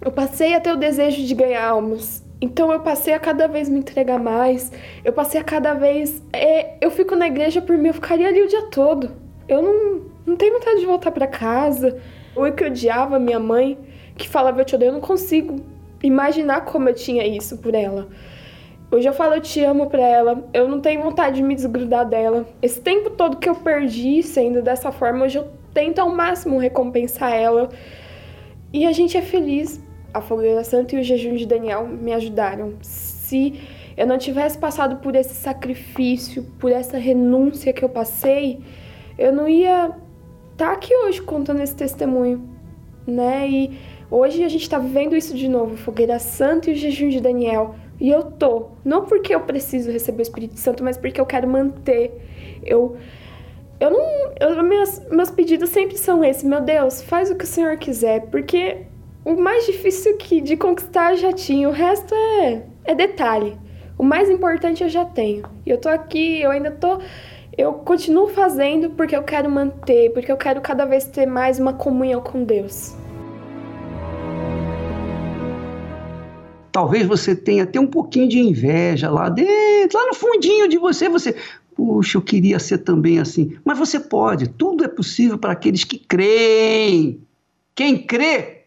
Speaker 10: eu passei a ter o desejo de ganhar almas. Então eu passei a cada vez me entregar mais. Eu passei a cada vez. É, eu fico na igreja por mim, eu ficaria ali o dia todo. Eu não, não tenho vontade de voltar para casa. Ou que odiava minha mãe, que falava eu te odeio, eu não consigo imaginar como eu tinha isso por ela. Hoje eu falo eu te amo pra ela, eu não tenho vontade de me desgrudar dela. Esse tempo todo que eu perdi sendo dessa forma, hoje eu tento ao máximo recompensar ela. E a gente é feliz. A Fogueira Santa e o jejum de Daniel me ajudaram. Se eu não tivesse passado por esse sacrifício, por essa renúncia que eu passei, eu não ia tá aqui hoje contando esse testemunho, né? E hoje a gente está vivendo isso de novo, Fogueira Santa e o jejum de Daniel. E eu tô, não porque eu preciso receber o Espírito Santo, mas porque eu quero manter. Eu eu não, eu, meus, meus pedidos sempre são esses, meu Deus, faz o que o Senhor quiser, porque o mais difícil que de conquistar eu já tinha, o resto é, é detalhe. O mais importante eu já tenho. E eu tô aqui, eu ainda tô eu continuo fazendo porque eu quero manter, porque eu quero cada vez ter mais uma comunhão com Deus.
Speaker 2: Talvez você tenha até um pouquinho de inveja lá dentro, lá no fundinho de você, você, puxa, eu queria ser também assim. Mas você pode, tudo é possível para aqueles que creem. Quem crê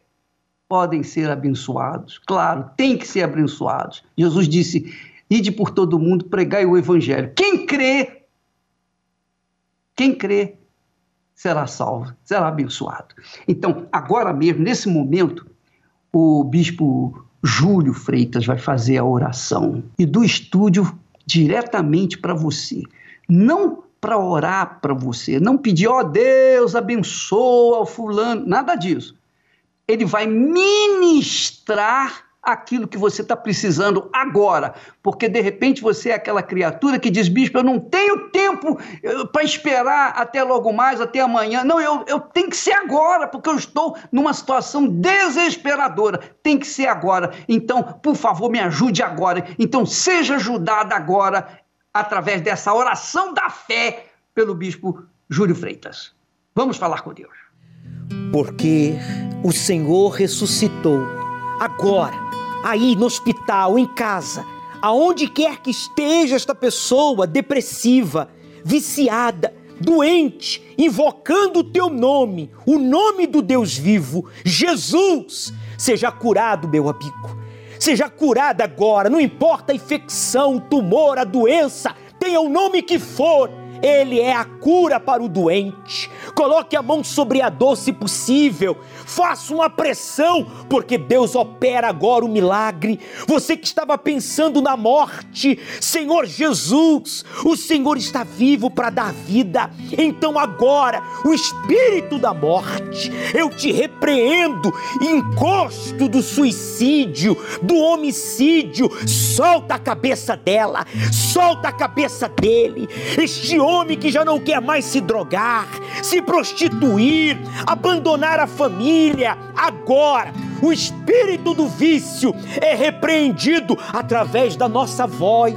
Speaker 2: podem ser abençoados. Claro, tem que ser abençoados. Jesus disse: "Ide por todo mundo, pregai o evangelho". Quem crê quem crê será salvo, será abençoado. Então, agora mesmo, nesse momento, o bispo Júlio Freitas vai fazer a oração e do estúdio diretamente para você. Não para orar para você, não pedir, ó oh, Deus, abençoa o fulano, nada disso. Ele vai ministrar aquilo que você está precisando agora, porque de repente você é aquela criatura que diz, bispo, eu não tenho tempo para esperar até logo mais, até amanhã. Não, eu, eu tenho que ser agora, porque eu estou numa situação desesperadora. Tem que ser agora. Então, por favor, me ajude agora. Então, seja ajudada agora através dessa oração da fé pelo bispo Júlio Freitas. Vamos falar com Deus.
Speaker 11: Porque o Senhor ressuscitou agora aí no hospital, em casa, aonde quer que esteja esta pessoa depressiva, viciada, doente, invocando o teu nome, o nome do Deus vivo, Jesus, seja curado, meu amigo. Seja curado agora, não importa a infecção, o tumor, a doença, tenha o nome que for ele é a cura para o doente. Coloque a mão sobre a dor se possível. Faça uma pressão, porque Deus opera agora o milagre. Você que estava pensando na morte, Senhor Jesus, o Senhor está vivo para dar vida. Então agora, o espírito da morte, eu te repreendo, encosto do suicídio, do homicídio, solta a cabeça dela, solta a cabeça dele. Este homem homem que já não quer mais se drogar, se prostituir, abandonar a família. Agora, o espírito do vício é repreendido através da nossa voz.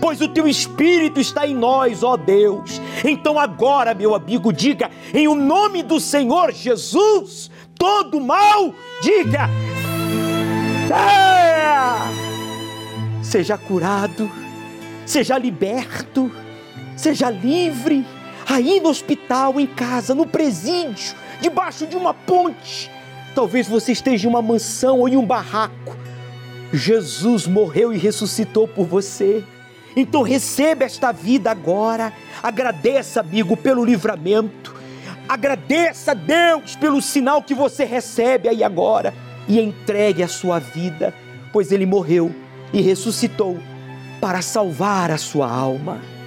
Speaker 11: Pois o teu espírito está em nós, ó Deus. Então agora, meu amigo, diga em o nome do Senhor Jesus, todo mal, diga: Seja curado, seja liberto Seja livre, aí no hospital, em casa, no presídio, debaixo de uma ponte. Talvez você esteja em uma mansão ou em um barraco. Jesus morreu e ressuscitou por você. Então receba esta vida agora. Agradeça, amigo, pelo livramento. Agradeça a Deus pelo sinal que você recebe aí agora. E entregue a sua vida, pois Ele morreu e ressuscitou para salvar a sua alma.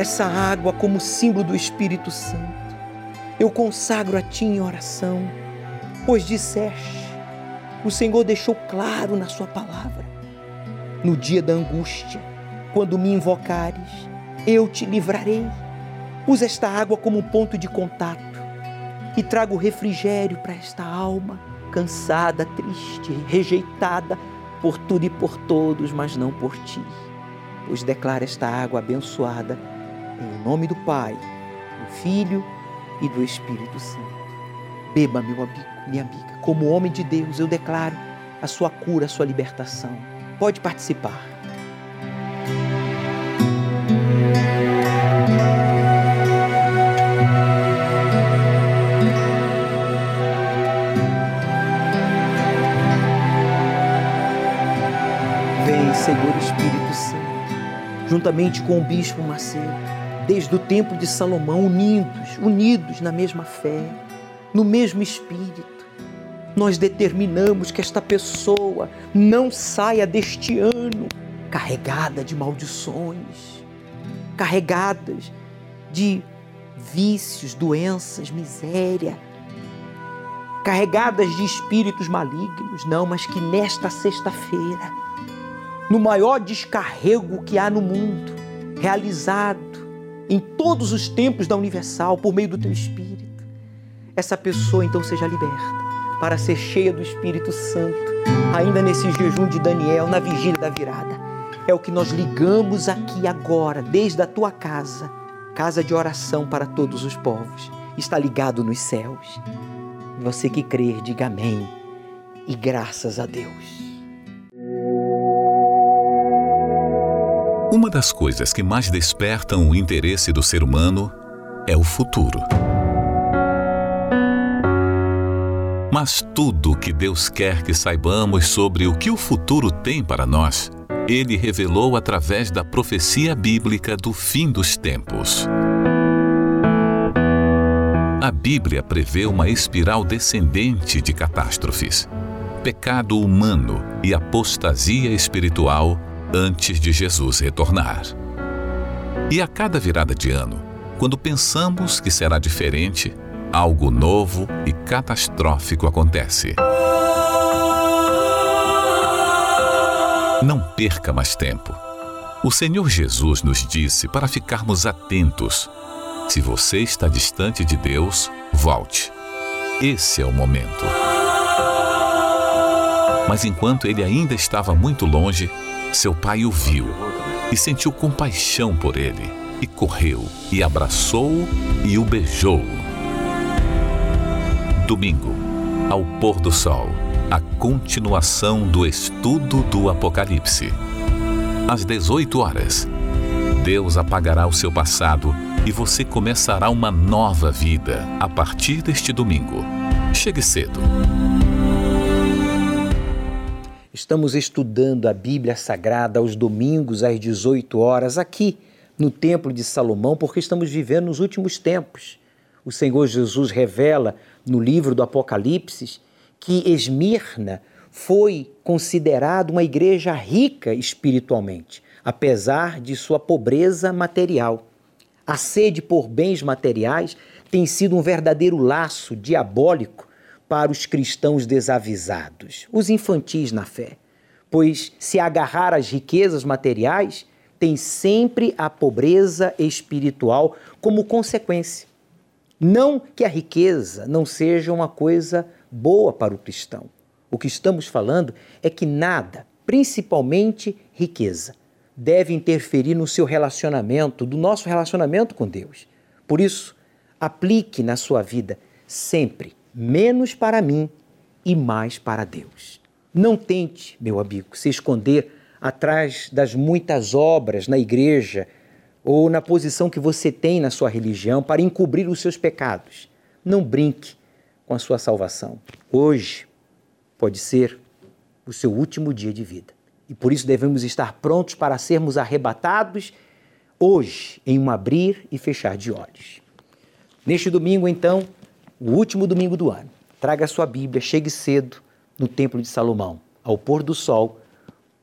Speaker 11: Essa água como símbolo do Espírito Santo. Eu consagro a Ti em oração, pois disseste, o Senhor deixou claro na Sua palavra, no dia da angústia, quando me invocares, eu te livrarei. Usa esta água como ponto de contato e trago refrigério para esta alma cansada, triste, rejeitada por tudo e por todos, mas não por ti. Pois declara esta água abençoada em nome do Pai, do Filho e do Espírito Santo. Beba, meu amigo, minha amiga, como homem de Deus, eu declaro a sua cura, a sua libertação. Pode participar. Vem, Senhor Espírito Santo, juntamente com o Bispo Macedo desde o tempo de Salomão, unidos, unidos na mesma fé, no mesmo espírito. Nós determinamos que esta pessoa não saia deste ano carregada de maldições, carregadas de vícios, doenças, miséria, carregadas de espíritos malignos, não, mas que nesta sexta-feira, no maior descarrego que há no mundo, realizado em todos os tempos da Universal por meio do teu Espírito, essa pessoa então seja liberta para ser cheia do Espírito Santo, ainda nesse jejum de Daniel, na vigília da virada. É o que nós ligamos aqui agora, desde a tua casa, casa de oração para todos os povos. Está ligado nos céus. Você que crer, diga amém e graças a Deus.
Speaker 1: Uma das coisas que mais despertam o interesse do ser humano é o futuro. Mas tudo o que Deus quer que saibamos sobre o que o futuro tem para nós, Ele revelou através da profecia bíblica do fim dos tempos. A Bíblia prevê uma espiral descendente de catástrofes, pecado humano e apostasia espiritual antes de Jesus retornar. E a cada virada de ano, quando pensamos que será diferente, algo novo e catastrófico acontece. Não perca mais tempo. O Senhor Jesus nos disse para ficarmos atentos. Se você está distante de Deus, volte. Esse é o momento. Mas enquanto ele ainda estava muito longe, seu pai o viu e sentiu compaixão por ele, e correu, e abraçou-o e o beijou. Domingo, ao pôr do sol, a continuação do estudo do Apocalipse. Às 18 horas, Deus apagará o seu passado e você começará uma nova vida a partir deste domingo. Chegue cedo.
Speaker 11: Estamos estudando a Bíblia Sagrada aos domingos às 18 horas aqui no Templo de Salomão, porque estamos vivendo nos últimos tempos. O Senhor Jesus revela no livro do Apocalipse que Esmirna foi considerada uma igreja rica espiritualmente, apesar de sua pobreza material. A sede por bens materiais tem sido um verdadeiro laço diabólico para os cristãos desavisados, os infantis na fé, pois se agarrar às riquezas materiais, tem sempre a pobreza espiritual como consequência. Não que a riqueza não seja uma coisa boa para o cristão. O que estamos falando é que nada, principalmente riqueza, deve interferir no seu relacionamento, do nosso relacionamento com Deus. Por isso, aplique na sua vida sempre menos para mim e mais para Deus. Não tente, meu amigo, se esconder atrás das muitas obras na igreja ou na posição que você tem na sua religião para encobrir os seus pecados. Não brinque com a sua salvação. Hoje pode ser o seu último dia de vida. E por isso devemos estar prontos para sermos arrebatados hoje, em um abrir e fechar de olhos. Neste domingo, então, o último domingo do ano. Traga a sua Bíblia, chegue cedo no Templo de Salomão. Ao pôr do sol,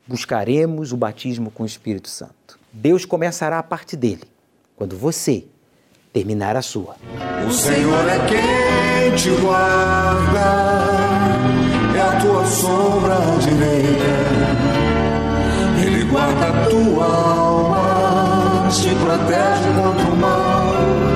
Speaker 11: buscaremos o batismo com o Espírito Santo. Deus começará a parte dele, quando você terminar a sua.
Speaker 12: O Senhor é quem te guarda, é a tua sombra direita. Ele guarda a tua alma, te protege contra o mal